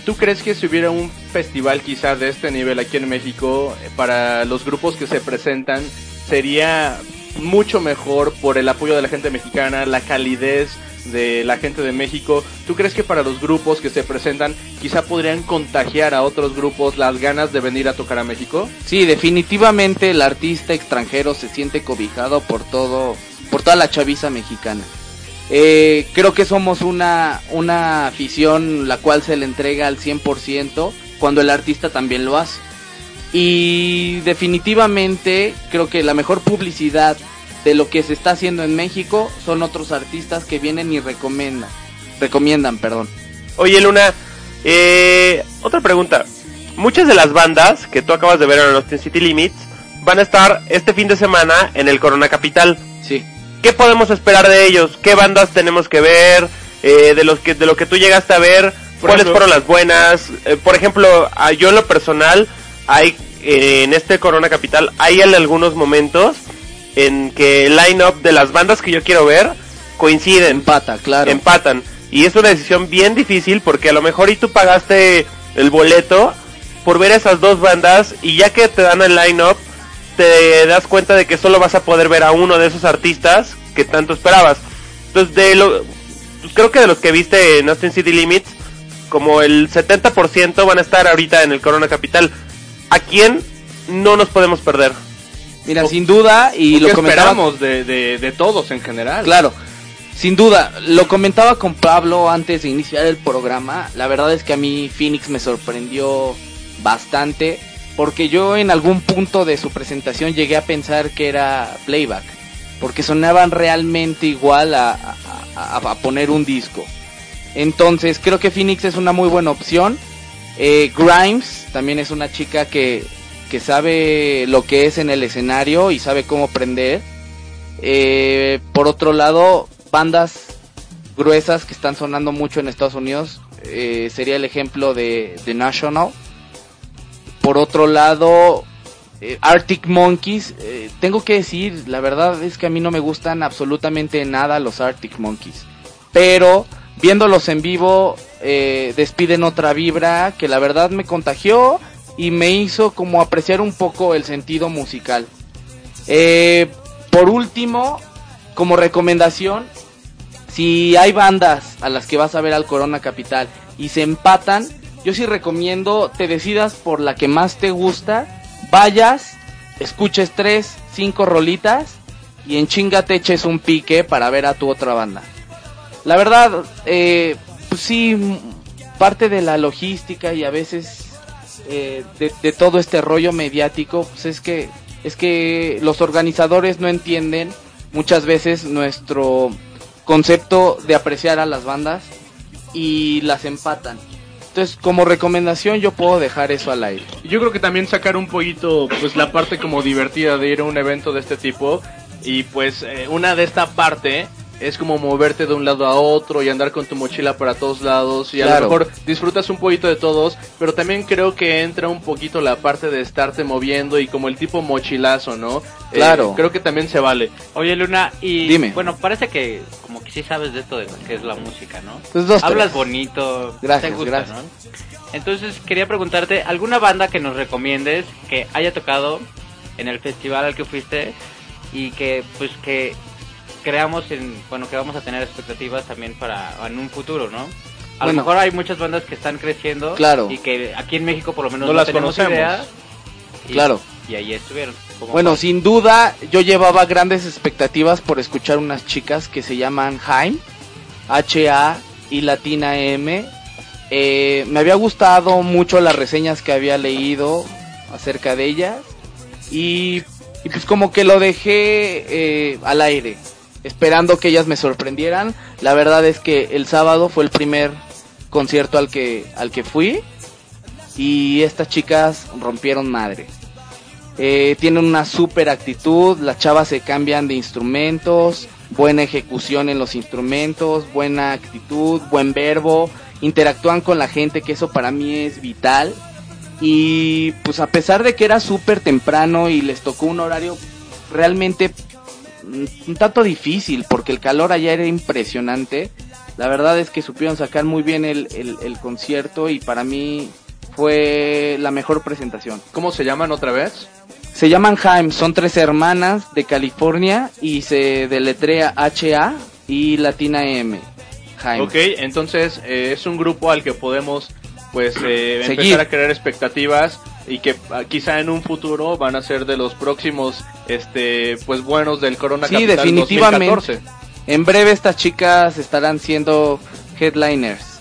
B: ¿tú crees que si hubiera un festival quizá de este nivel aquí en México, eh, para los grupos que se presentan, sería mucho mejor por el apoyo de la gente mexicana, la calidez de la gente de México? ¿Tú crees que para los grupos que se presentan quizá podrían contagiar a otros grupos las ganas de venir a tocar a México?
G: Sí, definitivamente el artista extranjero se siente cobijado por todo, por toda la chaviza mexicana. Eh, creo que somos una, una afición la cual se le entrega al 100% cuando el artista también lo hace. Y definitivamente creo que la mejor publicidad de lo que se está haciendo en México son otros artistas que vienen y recomiendan. Recomiendan, perdón.
F: Oye, Luna, eh, otra pregunta. Muchas de las bandas que tú acabas de ver en Austin City Limits van a estar este fin de semana en el Corona Capital.
G: Sí.
F: ¿Qué podemos esperar de ellos? ¿Qué bandas tenemos que ver? Eh, de los que de lo que tú llegaste a ver,
B: Por
F: ¿cuáles
B: ejemplo-
F: fueron las buenas? Eh, por ejemplo, yo en lo personal hay eh, en este Corona Capital hay en algunos momentos en que el line-up de las bandas que yo quiero ver coinciden.
G: Empata, claro.
F: Empatan. Y es una decisión bien difícil porque a lo mejor y tú pagaste el boleto por ver esas dos bandas y ya que te dan el line-up te das cuenta de que solo vas a poder ver a uno de esos artistas que tanto esperabas. Entonces, de lo, pues creo que de los que viste en Austin City Limits, como el 70% van a estar ahorita en el Corona Capital. ¿A quién no nos podemos perder?
G: Mira, sin duda, y
B: ¿O
G: lo
B: esperamos de, de, de todos en general?
G: Claro, sin duda, lo comentaba con Pablo antes de iniciar el programa. La verdad es que a mí Phoenix me sorprendió bastante porque yo en algún punto de su presentación llegué a pensar que era playback, porque sonaban realmente igual a, a- a- a poner un disco. Entonces creo que Phoenix es una muy buena opción. Eh, Grimes también es una chica que, que sabe lo que es en el escenario y sabe cómo prender. Eh, por otro lado, bandas gruesas que están sonando mucho en Estados Unidos eh, sería el ejemplo de The National. Por otro lado, eh, Arctic Monkeys. tengo que decir, la verdad es que a mí no me gustan absolutamente nada los Arctic Monkeys. Pero viéndolos en vivo, despiden otra vibra que la verdad me contagió y me hizo como apreciar un poco el sentido musical. Eh, por último, como recomendación, si hay bandas a las que vas a ver al Corona Capital y se empatan, yo sí recomiendo te decidas por la que más te gusta, vayas, escuches tres, cinco rolitas y en chinga te eches un pique para ver a tu otra banda. La verdad, eh, pues sí, parte de la logística y a veces eh, de, de todo este rollo mediático, pues es que es que los organizadores no entienden muchas veces nuestro concepto de apreciar a las bandas y las empatan. Entonces, como recomendación, yo puedo dejar eso al aire.
B: Yo creo que también sacar un poquito, pues la parte como divertida de ir a un evento de este tipo y pues eh, una de esta parte es como moverte de un lado a otro y andar con tu mochila para todos lados y a lo mejor disfrutas un poquito de todos, pero también creo que entra un poquito la parte de estarte moviendo y como el tipo mochilazo, ¿no? Eh,
G: Claro.
B: creo que también se vale.
E: Oye, Luna, y
G: Dime.
E: bueno, parece que como que sí sabes de esto de lo que es la música, ¿no?
G: Pues dos,
E: Hablas
G: tres.
E: bonito,
G: Gracias,
E: te gusta,
G: gracias.
E: ¿no? Entonces quería preguntarte, ¿alguna banda que nos recomiendes que haya tocado en el festival al que fuiste y que pues que creamos en, bueno, que vamos a tener expectativas también para en un futuro, ¿no? A
G: Bueno.
E: lo mejor hay muchas bandas que están creciendo
G: Claro.
E: y que aquí en México por lo menos
B: No
E: no,
B: las
E: tenemos
B: conocemos.
E: idea. Y,
G: Claro.
E: Y ahí estuvieron. ¿Cómo
G: Bueno,
E: fue?
G: sin duda, yo llevaba grandes expectativas por escuchar unas chicas que se llaman Haim, H-A y latina M. Eh, me había gustado mucho las reseñas que había leído acerca de ellas y, y pues como que lo dejé eh, al aire, esperando que ellas me sorprendieran. La verdad es que el sábado fue el primer concierto al que, al que fui y estas chicas rompieron madre. Eh, tienen una super actitud, las chavas se cambian de instrumentos, buena ejecución en los instrumentos, buena actitud, buen verbo, interactúan con la gente, que eso para mí es vital. Y pues a pesar de que era súper temprano y les tocó un horario realmente un tanto difícil, porque el calor allá era impresionante, la verdad es que supieron sacar muy bien el, el- el concierto y para mí fue la mejor presentación.
B: ¿Cómo se llaman otra vez?
G: Se llaman Haim, son tres hermanas de California y se deletrea H-A y latina M. Haim.
B: Ok, entonces eh, es un grupo al que podemos pues eh, empezar a crear expectativas y que ah, quizá en un futuro van a ser de los próximos este pues buenos del Corona
G: Sí,
B: Capital
G: definitivamente.
B: 2014.
G: En breve estas chicas estarán siendo headliners.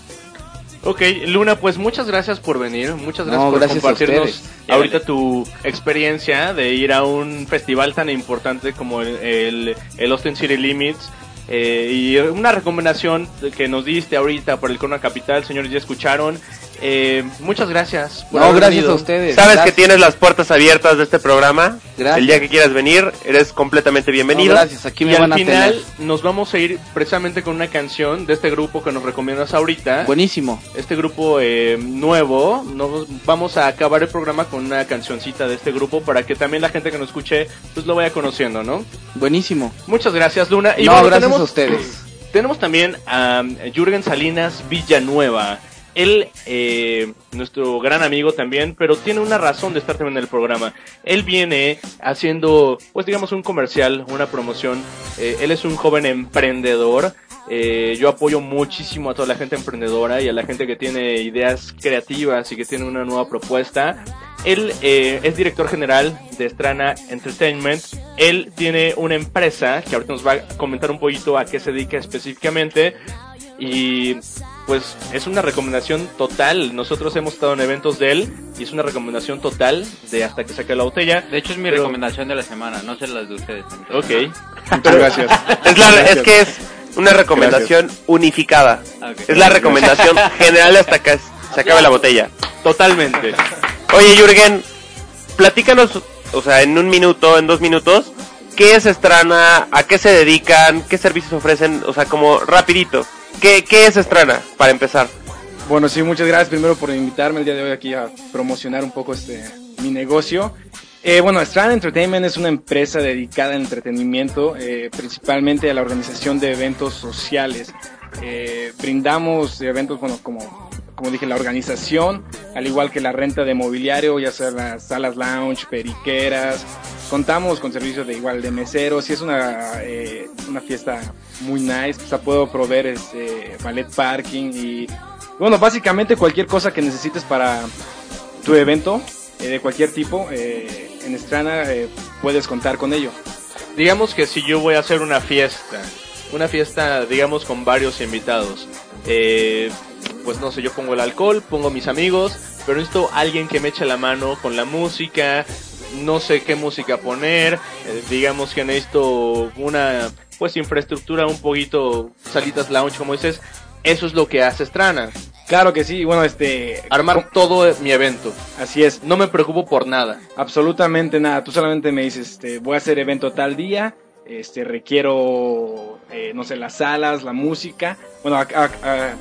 B: Ok, Luna, pues muchas gracias por venir, muchas gracias
G: No,
B: por
G: gracias
B: compartirnos ahorita tu experiencia de ir a un festival tan importante como el, el, el Austin City Limits. eh, y una recomendación que nos diste ahorita por el Corona Capital, señores, ya escucharon. Eh, muchas gracias. por
G: No,
B: haber
G: gracias
B: venido.
G: a ustedes.
F: Sabes
G: Gracias.
F: que tienes las puertas abiertas de este programa.
G: Gracias.
F: El día que quieras venir, eres completamente bienvenido.
G: No, gracias, aquí me
B: y
G: van
B: al
G: a
B: final
G: tener.
B: nos vamos a ir precisamente con una canción de este grupo que nos recomiendas ahorita.
G: Buenísimo.
B: Este grupo eh, nuevo, nos vamos a acabar el programa con una cancioncita de este grupo para que también la gente que nos escuche pues lo vaya conociendo, ¿no?
G: Buenísimo.
B: Muchas gracias, Luna. Y
G: no,
B: bueno,
G: gracias
B: tenemos,
G: a ustedes. (clears throat)
B: Tenemos también a Jürgen Salinas Villanueva. Él, eh, nuestro gran amigo también, pero tiene una razón de estar también en el programa. Él viene haciendo, pues digamos, un comercial, una promoción. Eh, él es un joven emprendedor. Eh, yo apoyo muchísimo a toda la gente emprendedora y a la gente que tiene ideas creativas y que tiene una nueva propuesta. Él eh, es director general de Strana Entertainment. Él tiene una empresa que ahorita nos va a comentar un poquito a qué se dedica específicamente. Y pues es una recomendación total. Nosotros hemos estado en eventos de él y es una recomendación total de hasta que saque la botella.
E: De hecho, es mi
B: Pero-
E: recomendación de la semana, no sé las de ustedes.
B: Ok.
H: Muchas gracias.
F: Es, la-
H: Gracias.
F: es que es una recomendación unificada.
E: Ah.
F: Es la recomendación (laughs) general hasta que se acabe la botella.
B: Totalmente.
F: Oye, Jürgen, platícanos, o sea, en un minuto, en dos minutos, ¿qué es Estrana? ¿A qué se dedican? ¿Qué servicios ofrecen? O sea, como rapidito. ¿Qué, qué es Estrana, para empezar?
H: Bueno, sí, muchas gracias primero por invitarme el día de hoy aquí a promocionar un poco este mi negocio. Eh, bueno, Strand Entertainment es una empresa dedicada al entretenimiento, eh, principalmente a la organización de eventos sociales. Eh, brindamos eventos, bueno, como, como dije, la organización, al igual que la renta de mobiliario, ya sea las salas lounge, periqueras. Contamos con servicios de igual de meseros y es una, eh, una fiesta muy nice. O sea, puedo proveer este, ballet parking y bueno, básicamente cualquier cosa que necesites para tu evento, eh, de cualquier tipo, eh, en Estrana eh, puedes contar con ello.
B: Digamos que si yo voy a hacer una fiesta, una fiesta, digamos, con varios invitados, eh, pues no sé, yo pongo el alcohol, pongo mis amigos, pero necesito alguien que me eche la mano con la música, no sé qué música poner, digamos que necesito una, pues, infraestructura un poquito, salitas lounge, como dices, eso es lo que hace Strana.
H: Claro que sí, bueno, este...
B: Armar todo mi evento.
H: Así es.
B: No me preocupo por nada.
H: Absolutamente nada. Tú solamente me dices, este, voy a hacer evento tal día, este, requiero, eh, no sé, las salas, la música. Bueno, a- a- a-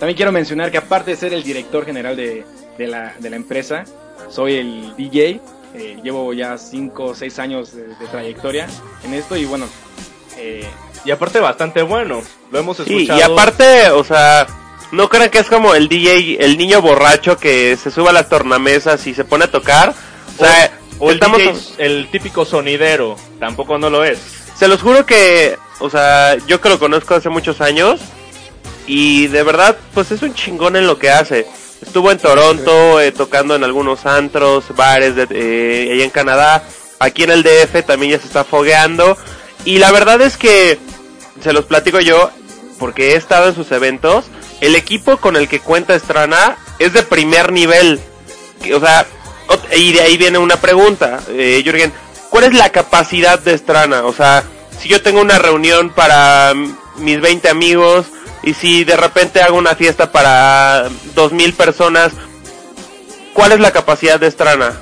H: también quiero mencionar que aparte de ser el director general de, de la, de la empresa, soy el DJ. eh, llevo ya 5 o 6 años de, de trayectoria en esto y bueno... eh,
B: Y aparte bastante bueno, lo hemos
F: Sí,
B: escuchado.
F: y aparte, o sea, no crean que es como el DJ, el niño borracho que se sube a las tornamesas y se pone a tocar. O sea,
B: O el,
F: estamos...
B: DJ, el típico sonidero, tampoco no lo es.
F: Se los juro que, o sea, yo que lo conozco hace muchos años y de verdad, pues es un chingón en lo que hace. Estuvo en Toronto eh, tocando en algunos antros, bares de, eh, allá en Canadá. Aquí en el DF también ya se está fogueando. Y la verdad es que, se los platico yo, porque he estado en sus eventos el equipo con el que cuenta Estrana es de primer nivel. O sea, y de ahí viene una pregunta, eh, Jürgen, ¿cuál es la capacidad de Estrana? O sea, si yo tengo una reunión para mm, mis 20 amigos y si de repente hago una fiesta para 2000 personas, ¿cuál es la capacidad de Estrana?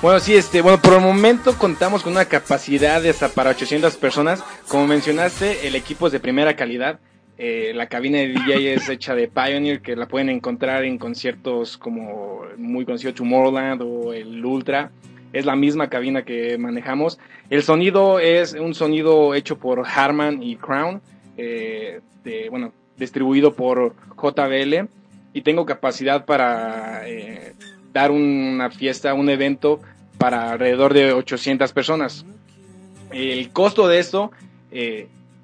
H: Bueno, sí, este, bueno, por el momento contamos con una capacidad de hasta para 800 personas. Como mencionaste, el equipo es de primera calidad. Eh, la cabina de DJ es hecha de Pioneer, que la pueden encontrar en conciertos como muy conocido Tomorrowland o el Ultra. Es la misma cabina que manejamos. El sonido es un sonido hecho por Harman y Crown, eh, bueno, distribuido por JBL. Y tengo capacidad para eh, dar una fiesta, un evento para alrededor de 800 personas. El costo de esto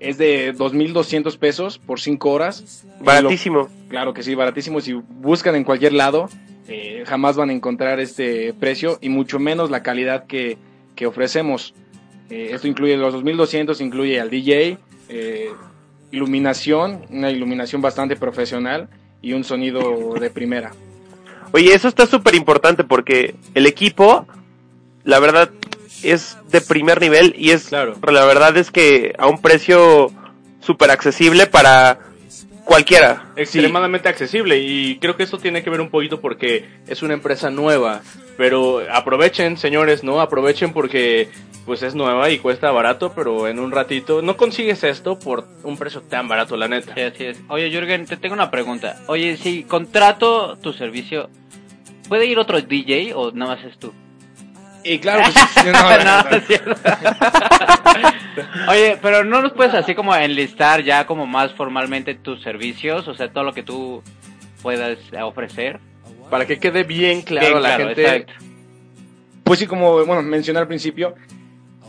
H: es de 2.200 pesos por 5 horas.
F: Baratísimo.
H: Lo- claro que sí, baratísimo. Si buscan en cualquier lado, eh, jamás van a encontrar este precio y mucho menos la calidad que, que ofrecemos. Eh, esto incluye los 2.200, incluye al DJ, eh, iluminación, una iluminación bastante profesional y un sonido de primera.
F: Oye, eso está súper importante porque el equipo, la verdad, es de primer nivel y es, la verdad es que a un precio súper accesible para cualquiera.
B: extremadamente accesible y creo que esto tiene que ver un poquito porque es una empresa nueva, pero aprovechen, señores, ¿no? Aprovechen porque pues es nueva y cuesta barato, pero en un ratito no consigues esto por un precio tan barato, la neta.
E: Sí, así es. Oye, Jürgen, te tengo una pregunta. Oye, si contrato tu servicio, ¿puede ir otro DJ o nada más es tú?
H: Y claro que sí. (laughs) no,
E: No, cierto. (laughs) Oye, pero no nos puedes así como enlistar ya como más formalmente tus servicios, o sea, todo lo que tú puedas ofrecer.
B: Para que quede bien claro
E: Bien
B: a la
E: claro,
B: gente.
E: exacto.
H: Pues sí, como bueno, mencioné al principio,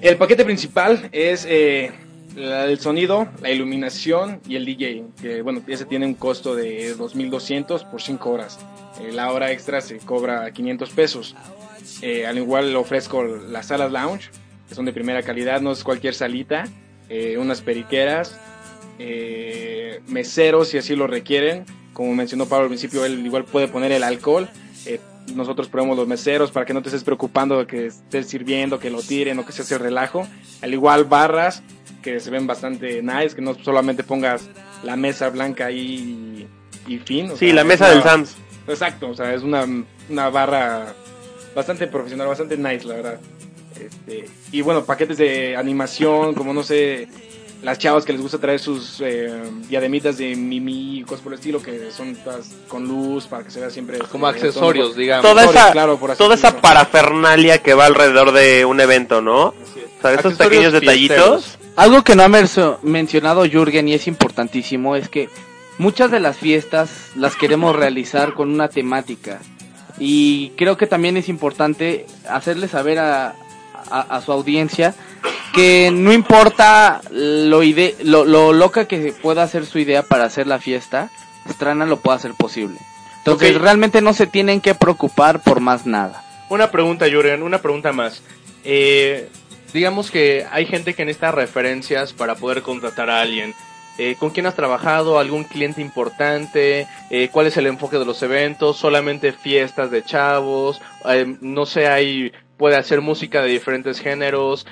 H: el paquete principal es eh, la- el sonido, la iluminación y el DJ, que bueno, ese tiene un costo de 2.200 por 5 horas. Eh, la hora extra se cobra 500 pesos. Eh, al igual ofrezco las salas lounge, que son de primera calidad, no es cualquier salita, eh, unas periqueras, eh, meseros si así lo requieren. Como mencionó Pablo al principio, él igual puede poner el alcohol. Eh, nosotros probamos los meseros para que no te estés preocupando de que estés sirviendo, que lo tiren o que se hace relajo. Al igual barras que se ven bastante nice, que no solamente pongas la mesa blanca ahí y, y fin. o
F: Sí,
H: sea,
F: la
H: es
F: mesa
H: una-
F: del Sams.
H: Exacto, o sea, es una, una barra bastante profesional, bastante nice, la verdad. Este, y bueno, paquetes de animación, como no sé, las chavas que les gusta traer sus eh, diademitas de Mimi y cosas por el estilo, que son todas con luz para que se vea siempre.
B: Como
H: este,
B: accesorios,
H: tono-
B: digamos.
F: Toda
H: accesorios,
F: esa,
H: claro, por así
F: toda esa parafernalia que va alrededor de un evento, ¿no? O sea, esos
G: Accesorios
F: pequeños detallitos.
G: Algo que no ha mencionado Jürgen y es importantísimo es que muchas de las fiestas las queremos realizar con una temática. Y creo que también es importante hacerle saber a, a- a su audiencia que no importa lo, ide lo, lo loca que pueda hacer su idea para hacer la fiesta, Strana lo puede hacer posible. Entonces realmente no se tienen que preocupar por más nada.
B: Una pregunta, Jürgen, una pregunta más. Eh, digamos que hay gente que necesita referencias para poder contratar a alguien. Eh, ¿Con quién has trabajado? ¿Algún cliente importante? Eh, ¿Cuál es el enfoque de los eventos? ¿Solamente fiestas de chavos? Eh, no sé, hay puede hacer música de diferentes géneros.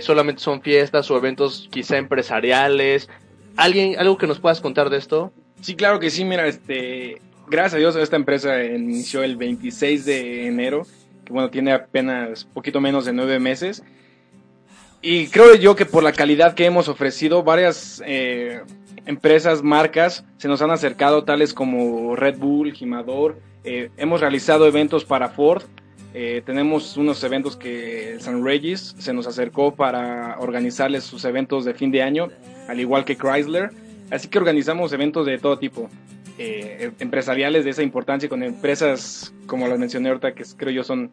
B: ¿Solamente son fiestas o eventos quizá empresariales? ¿Alguien, ¿Algo que nos puedas contar de esto?
H: Sí, claro que sí, mira, este, gracias a Dios esta empresa inició el 26 de enero, que bueno, tiene apenas poquito menos de nueve meses. Y creo yo que por la calidad que hemos ofrecido, varias eh, empresas, marcas, se nos han acercado, tales como Red Bull, Gimador. Eh, hemos realizado eventos para Ford. Eh, tenemos unos eventos que San Regis se nos acercó para organizarles sus eventos de fin de año, al igual que Chrysler. Así que organizamos eventos de todo tipo, eh, empresariales de esa importancia, con empresas como las mencioné ahorita, que creo yo son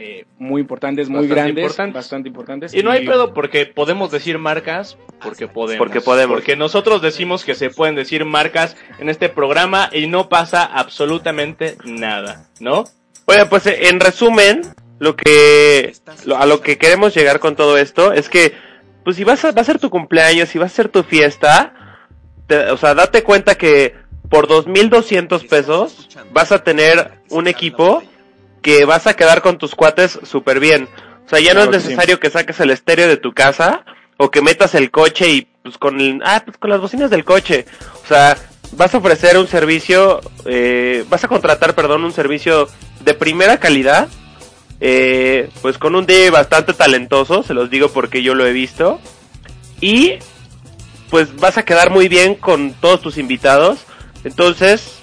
H: eh, muy importantes, muy
B: Bastante
H: grandes,
B: importantes.
H: bastante importantes.
B: Y no hay pedo porque podemos decir marcas, porque podemos.
F: Porque podemos.
B: Porque nosotros decimos que se pueden decir marcas en este programa y no pasa absolutamente nada, ¿no?
F: Oye, pues en resumen, lo que lo- a lo que queremos llegar con todo esto es que, pues si vas a, va a ser tu cumpleaños, si va a ser tu fiesta, te- o sea, date cuenta que por 2.200 pesos vas a tener un equipo que vas a quedar con tus cuates súper bien. O sea, ya no
H: que
F: es
H: sí.
F: necesario que saques el estéreo de tu casa o que metas el coche y pues con el, ah, pues con las bocinas del coche. O sea, vas a ofrecer un servicio, eh, vas a contratar, perdón, un servicio de primera calidad, eh, pues con un DJ bastante talentoso, se los digo porque yo lo he visto. Y pues vas a quedar muy bien con todos tus invitados. Entonces,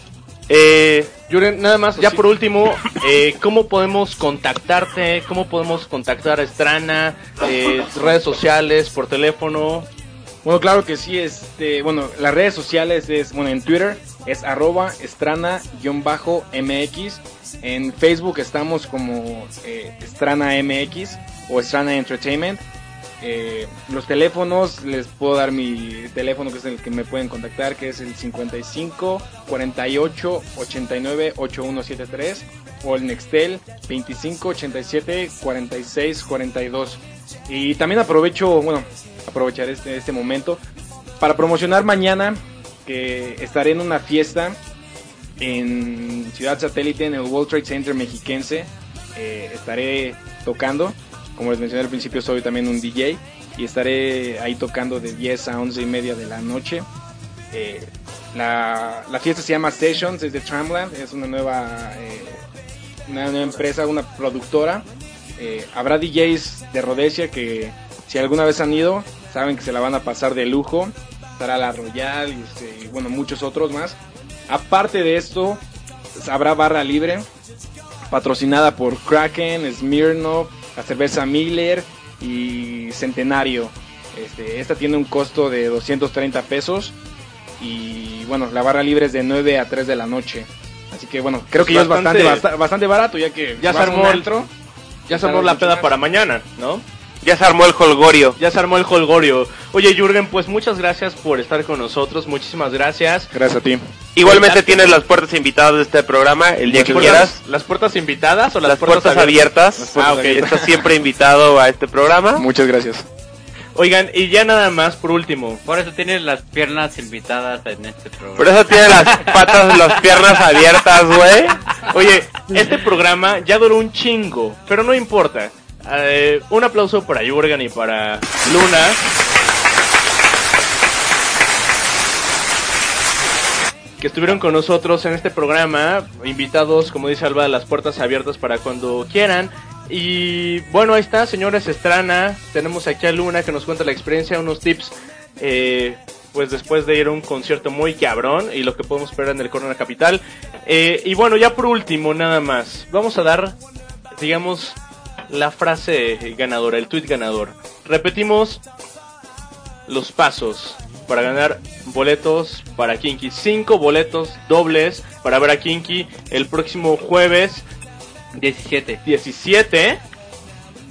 F: eh,
B: Yuren, nada más, ya por último, eh, ¿cómo podemos contactarte? ¿Cómo podemos contactar a Estrana? Eh, redes sociales, por teléfono.
H: Bueno, claro que sí, este, bueno, las redes sociales es, bueno, en Twitter es arroba estrana-mx, en Facebook estamos como eh, MX o Estrana Entertainment, Eh, los teléfonos, les puedo dar mi teléfono que es el que me pueden contactar, que es el 55 48 89 8173 o el Nextel 25 87 46 42. Y también aprovecho, bueno, aprovechar este, este momento para promocionar mañana que estaré en una fiesta en Ciudad Satélite, en el World Trade Center mexiquense. Eh, estaré tocando, como les mencioné al principio, soy también un DJ y estaré ahí tocando de 10 a 11 y media de la noche. Eh, la, la fiesta se llama Sessions, es de Tramland, es una nueva, eh, una nueva empresa, una productora. Eh, habrá DJs de Rhodesia que si alguna vez han ido, saben que se la van a pasar de lujo. Estará la Royal y, este, y, bueno, muchos otros más. Aparte de esto, habrá barra libre, patrocinada por Kraken, Smirnoff, la cerveza Miller y Centenario. Este, esta tiene un costo de 230 pesos y bueno, la barra libre es de 9 a 3 de la noche. Así que bueno, creo que ya es bastante,
B: Bastante-
H: basta- bastante barato ya que
B: Ya se armó el- Ya se armó la peda para mañana, ¿no?
F: Ya se armó el holgorio.
B: Ya se armó el holgorio. Oye, Jürgen, pues muchas gracias por estar con nosotros. Muchísimas gracias.
H: Gracias a ti.
F: Igualmente tienes las puertas invitadas de este programa el día
B: ¿Las
F: que
B: puertas-
F: quieras.
B: ¿Las puertas invitadas o las,
F: Las puertas abiertas.
B: Ah, ok.
F: Estás siempre invitado a este programa.
H: Muchas gracias.
B: Oigan, y ya nada más, por último.
E: Por eso tienes las piernas invitadas en este programa.
F: Por eso tiene las patas, las piernas abiertas, güey.
B: Oye, este programa ya duró un chingo, pero no importa. Eh, un aplauso para Jürgen y para Luna. Que estuvieron con nosotros en este programa. Invitados, como dice Alba, las puertas abiertas para cuando quieran. Y bueno, ahí está, señores Estrana. Tenemos aquí a Luna que nos cuenta la experiencia, unos tips. eh, pues después de ir a un concierto muy cabrón y lo que podemos esperar en el Corona Capital. Eh, y bueno, ya por último, nada más. Vamos a dar, digamos, la frase ganadora, el tweet ganador. Repetimos los pasos para ganar boletos para Kinky. Cinco boletos dobles para ver a Kinky el próximo jueves
E: 17.
B: 17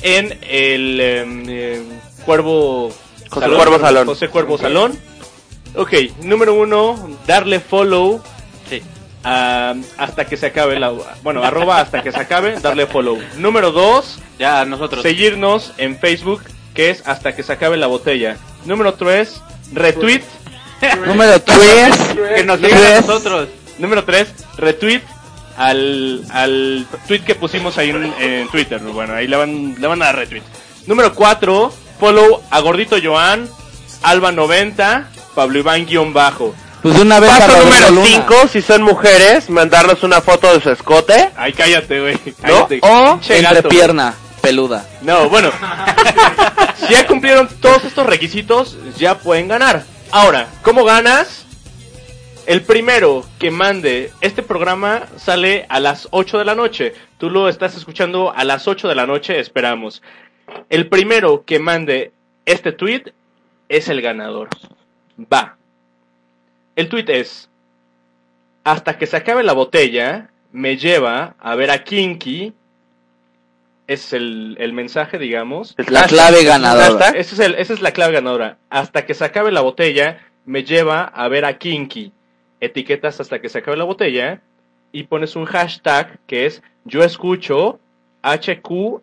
B: en el em, em, Cuervo
F: José Cuervo Salón.
B: José Cuervo Salón. Ok, número uno, darle follow Hasta que se acabe la... Bueno, arroba hasta que se acabe, darle follow. Número dos,
E: Ya nosotros.
B: seguirnos en Facebook, que es hasta que se acabe la botella. Número tres, retweet. (laughs)
G: Número 3.
E: Que nos sigan a nosotros.
B: Número 3, retweet al, al tweet que pusimos ahí en, en Twitter. Bueno, ahí le van, le van a dar retweet. Número 4, follow a Gordito Joan, Alba90, Pablo Iván guion bajo.
G: Pues de una vez
F: Paso número
G: Luna.
F: 5, si son mujeres, mandarnos una foto de su escote.
B: Ay, cállate, güey. cállate.
G: O
B: Pinche gato,
G: entrepierna peluda.
B: No, bueno. (laughs) si ya cumplieron todos estos requisitos, ya pueden ganar. Ahora, ¿cómo ganas? El primero que mande este programa sale a las 8 de la noche. Tú lo estás escuchando a las 8 de la noche, esperamos. El primero que mande este tweet es el ganador. Va. El tweet es: Hasta que se acabe la botella, me lleva a ver a Kinky. Es el, el mensaje, digamos.
G: La clave ganadora.
B: Ese es el- esa es la clave ganadora. Hasta que se acabe la botella, me lleva a ver a Kinky. Etiquetas hasta que se acabe la botella y pones un hashtag que es yo escucho HQSALB,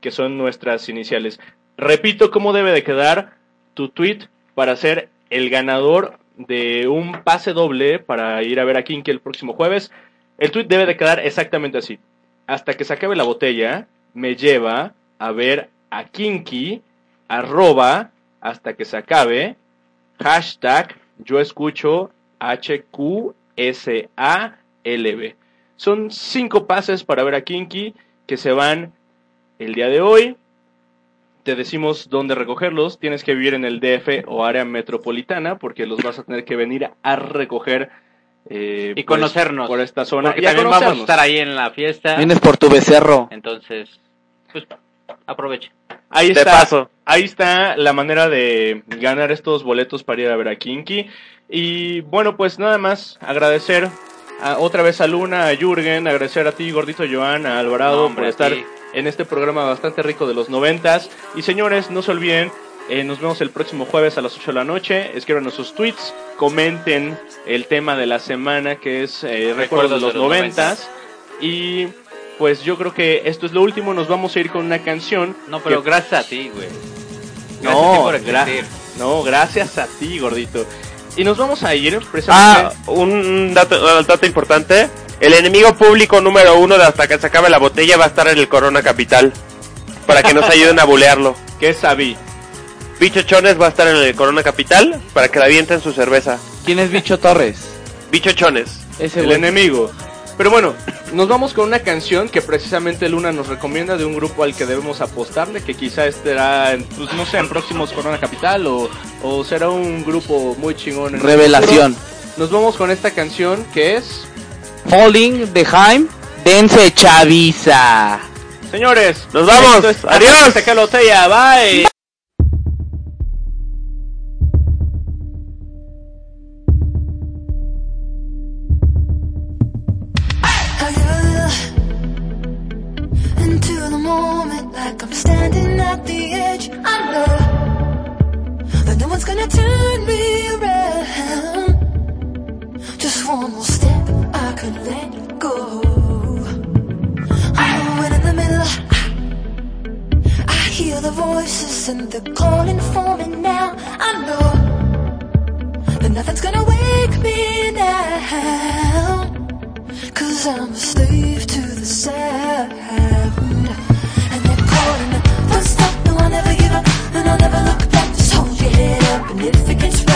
B: que son nuestras iniciales. Repito cómo debe de quedar tu tweet para ser el ganador de un pase doble para ir a ver a Kinky el próximo jueves. El tweet debe de quedar exactamente así. Hasta que se acabe la botella, me lleva a ver a Kinky, arroba, hasta que se acabe, hashtag, yo escucho HQSALB. Son cinco pases para ver a Kinky que se van el día de hoy. Te decimos dónde recogerlos. Tienes que vivir en el DF o área metropolitana porque los vas a tener que venir a recoger. eh,
E: Y
B: pues,
E: conocernos.
B: por esta zona.
E: Porque
B: y
E: también vamos a estar ahí en la fiesta.
G: Vienes por tu becerro.
E: Entonces, pues, aproveche.
B: Ahí está,
F: paso.
B: ahí está la manera de ganar estos boletos para ir a ver a Kinky. Y bueno, pues nada más agradecer a- otra vez a Luna, a Jürgen, agradecer a ti, Gordito Joan, a Alvarado
E: No, hombre,
B: por
E: a
B: estar
E: ti.
B: En este programa bastante rico de los noventas. Y señores, no se olviden, eh, nos vemos el próximo jueves a las 8 de la noche. Escriban sus tweets, comenten el tema de la semana que es eh, recuerdos de los noventas. Y pues yo creo que esto es lo último. Nos vamos a ir con una canción.
E: No, pero
B: que-
E: gracias a ti, güey. Gracias
B: no,
E: a ti por
B: gra- no, gracias a ti, gordito. Y nos vamos a ir precisamente.
F: Ah, un dato, un dato importante. El enemigo público número uno de hasta que se acabe la botella va a estar en el Corona Capital. Para que nos (laughs) ayuden a bulearlo.
B: ¿Qué sabí?
F: Bicho Chones va a estar en el Corona Capital para que le avienten su cerveza.
G: ¿Quién es Bicho Torres?
F: Bicho Chones.
G: Ese
B: el enemigo. Pero bueno, nos vamos con una canción que precisamente Luna nos recomienda de un grupo al que debemos apostarle, que quizá estará, en, pues no sé, en próximos Corona Capital o, o será un grupo muy chingón. en el
G: Revelación.
B: Nos vamos con esta canción que es,
G: Holding the Heim, Dense Chaviza.
B: señores,
F: Nos vamos.
B: es-
F: Adiós.
B: se botella, bye.
M: Hear the voices and they're calling for me now. I know that nothing's gonna wake me now. Cause I'm a slave to the sound And they're calling Don't stop, no I'll never give up And I'll never look back Just hold your head up And if it gets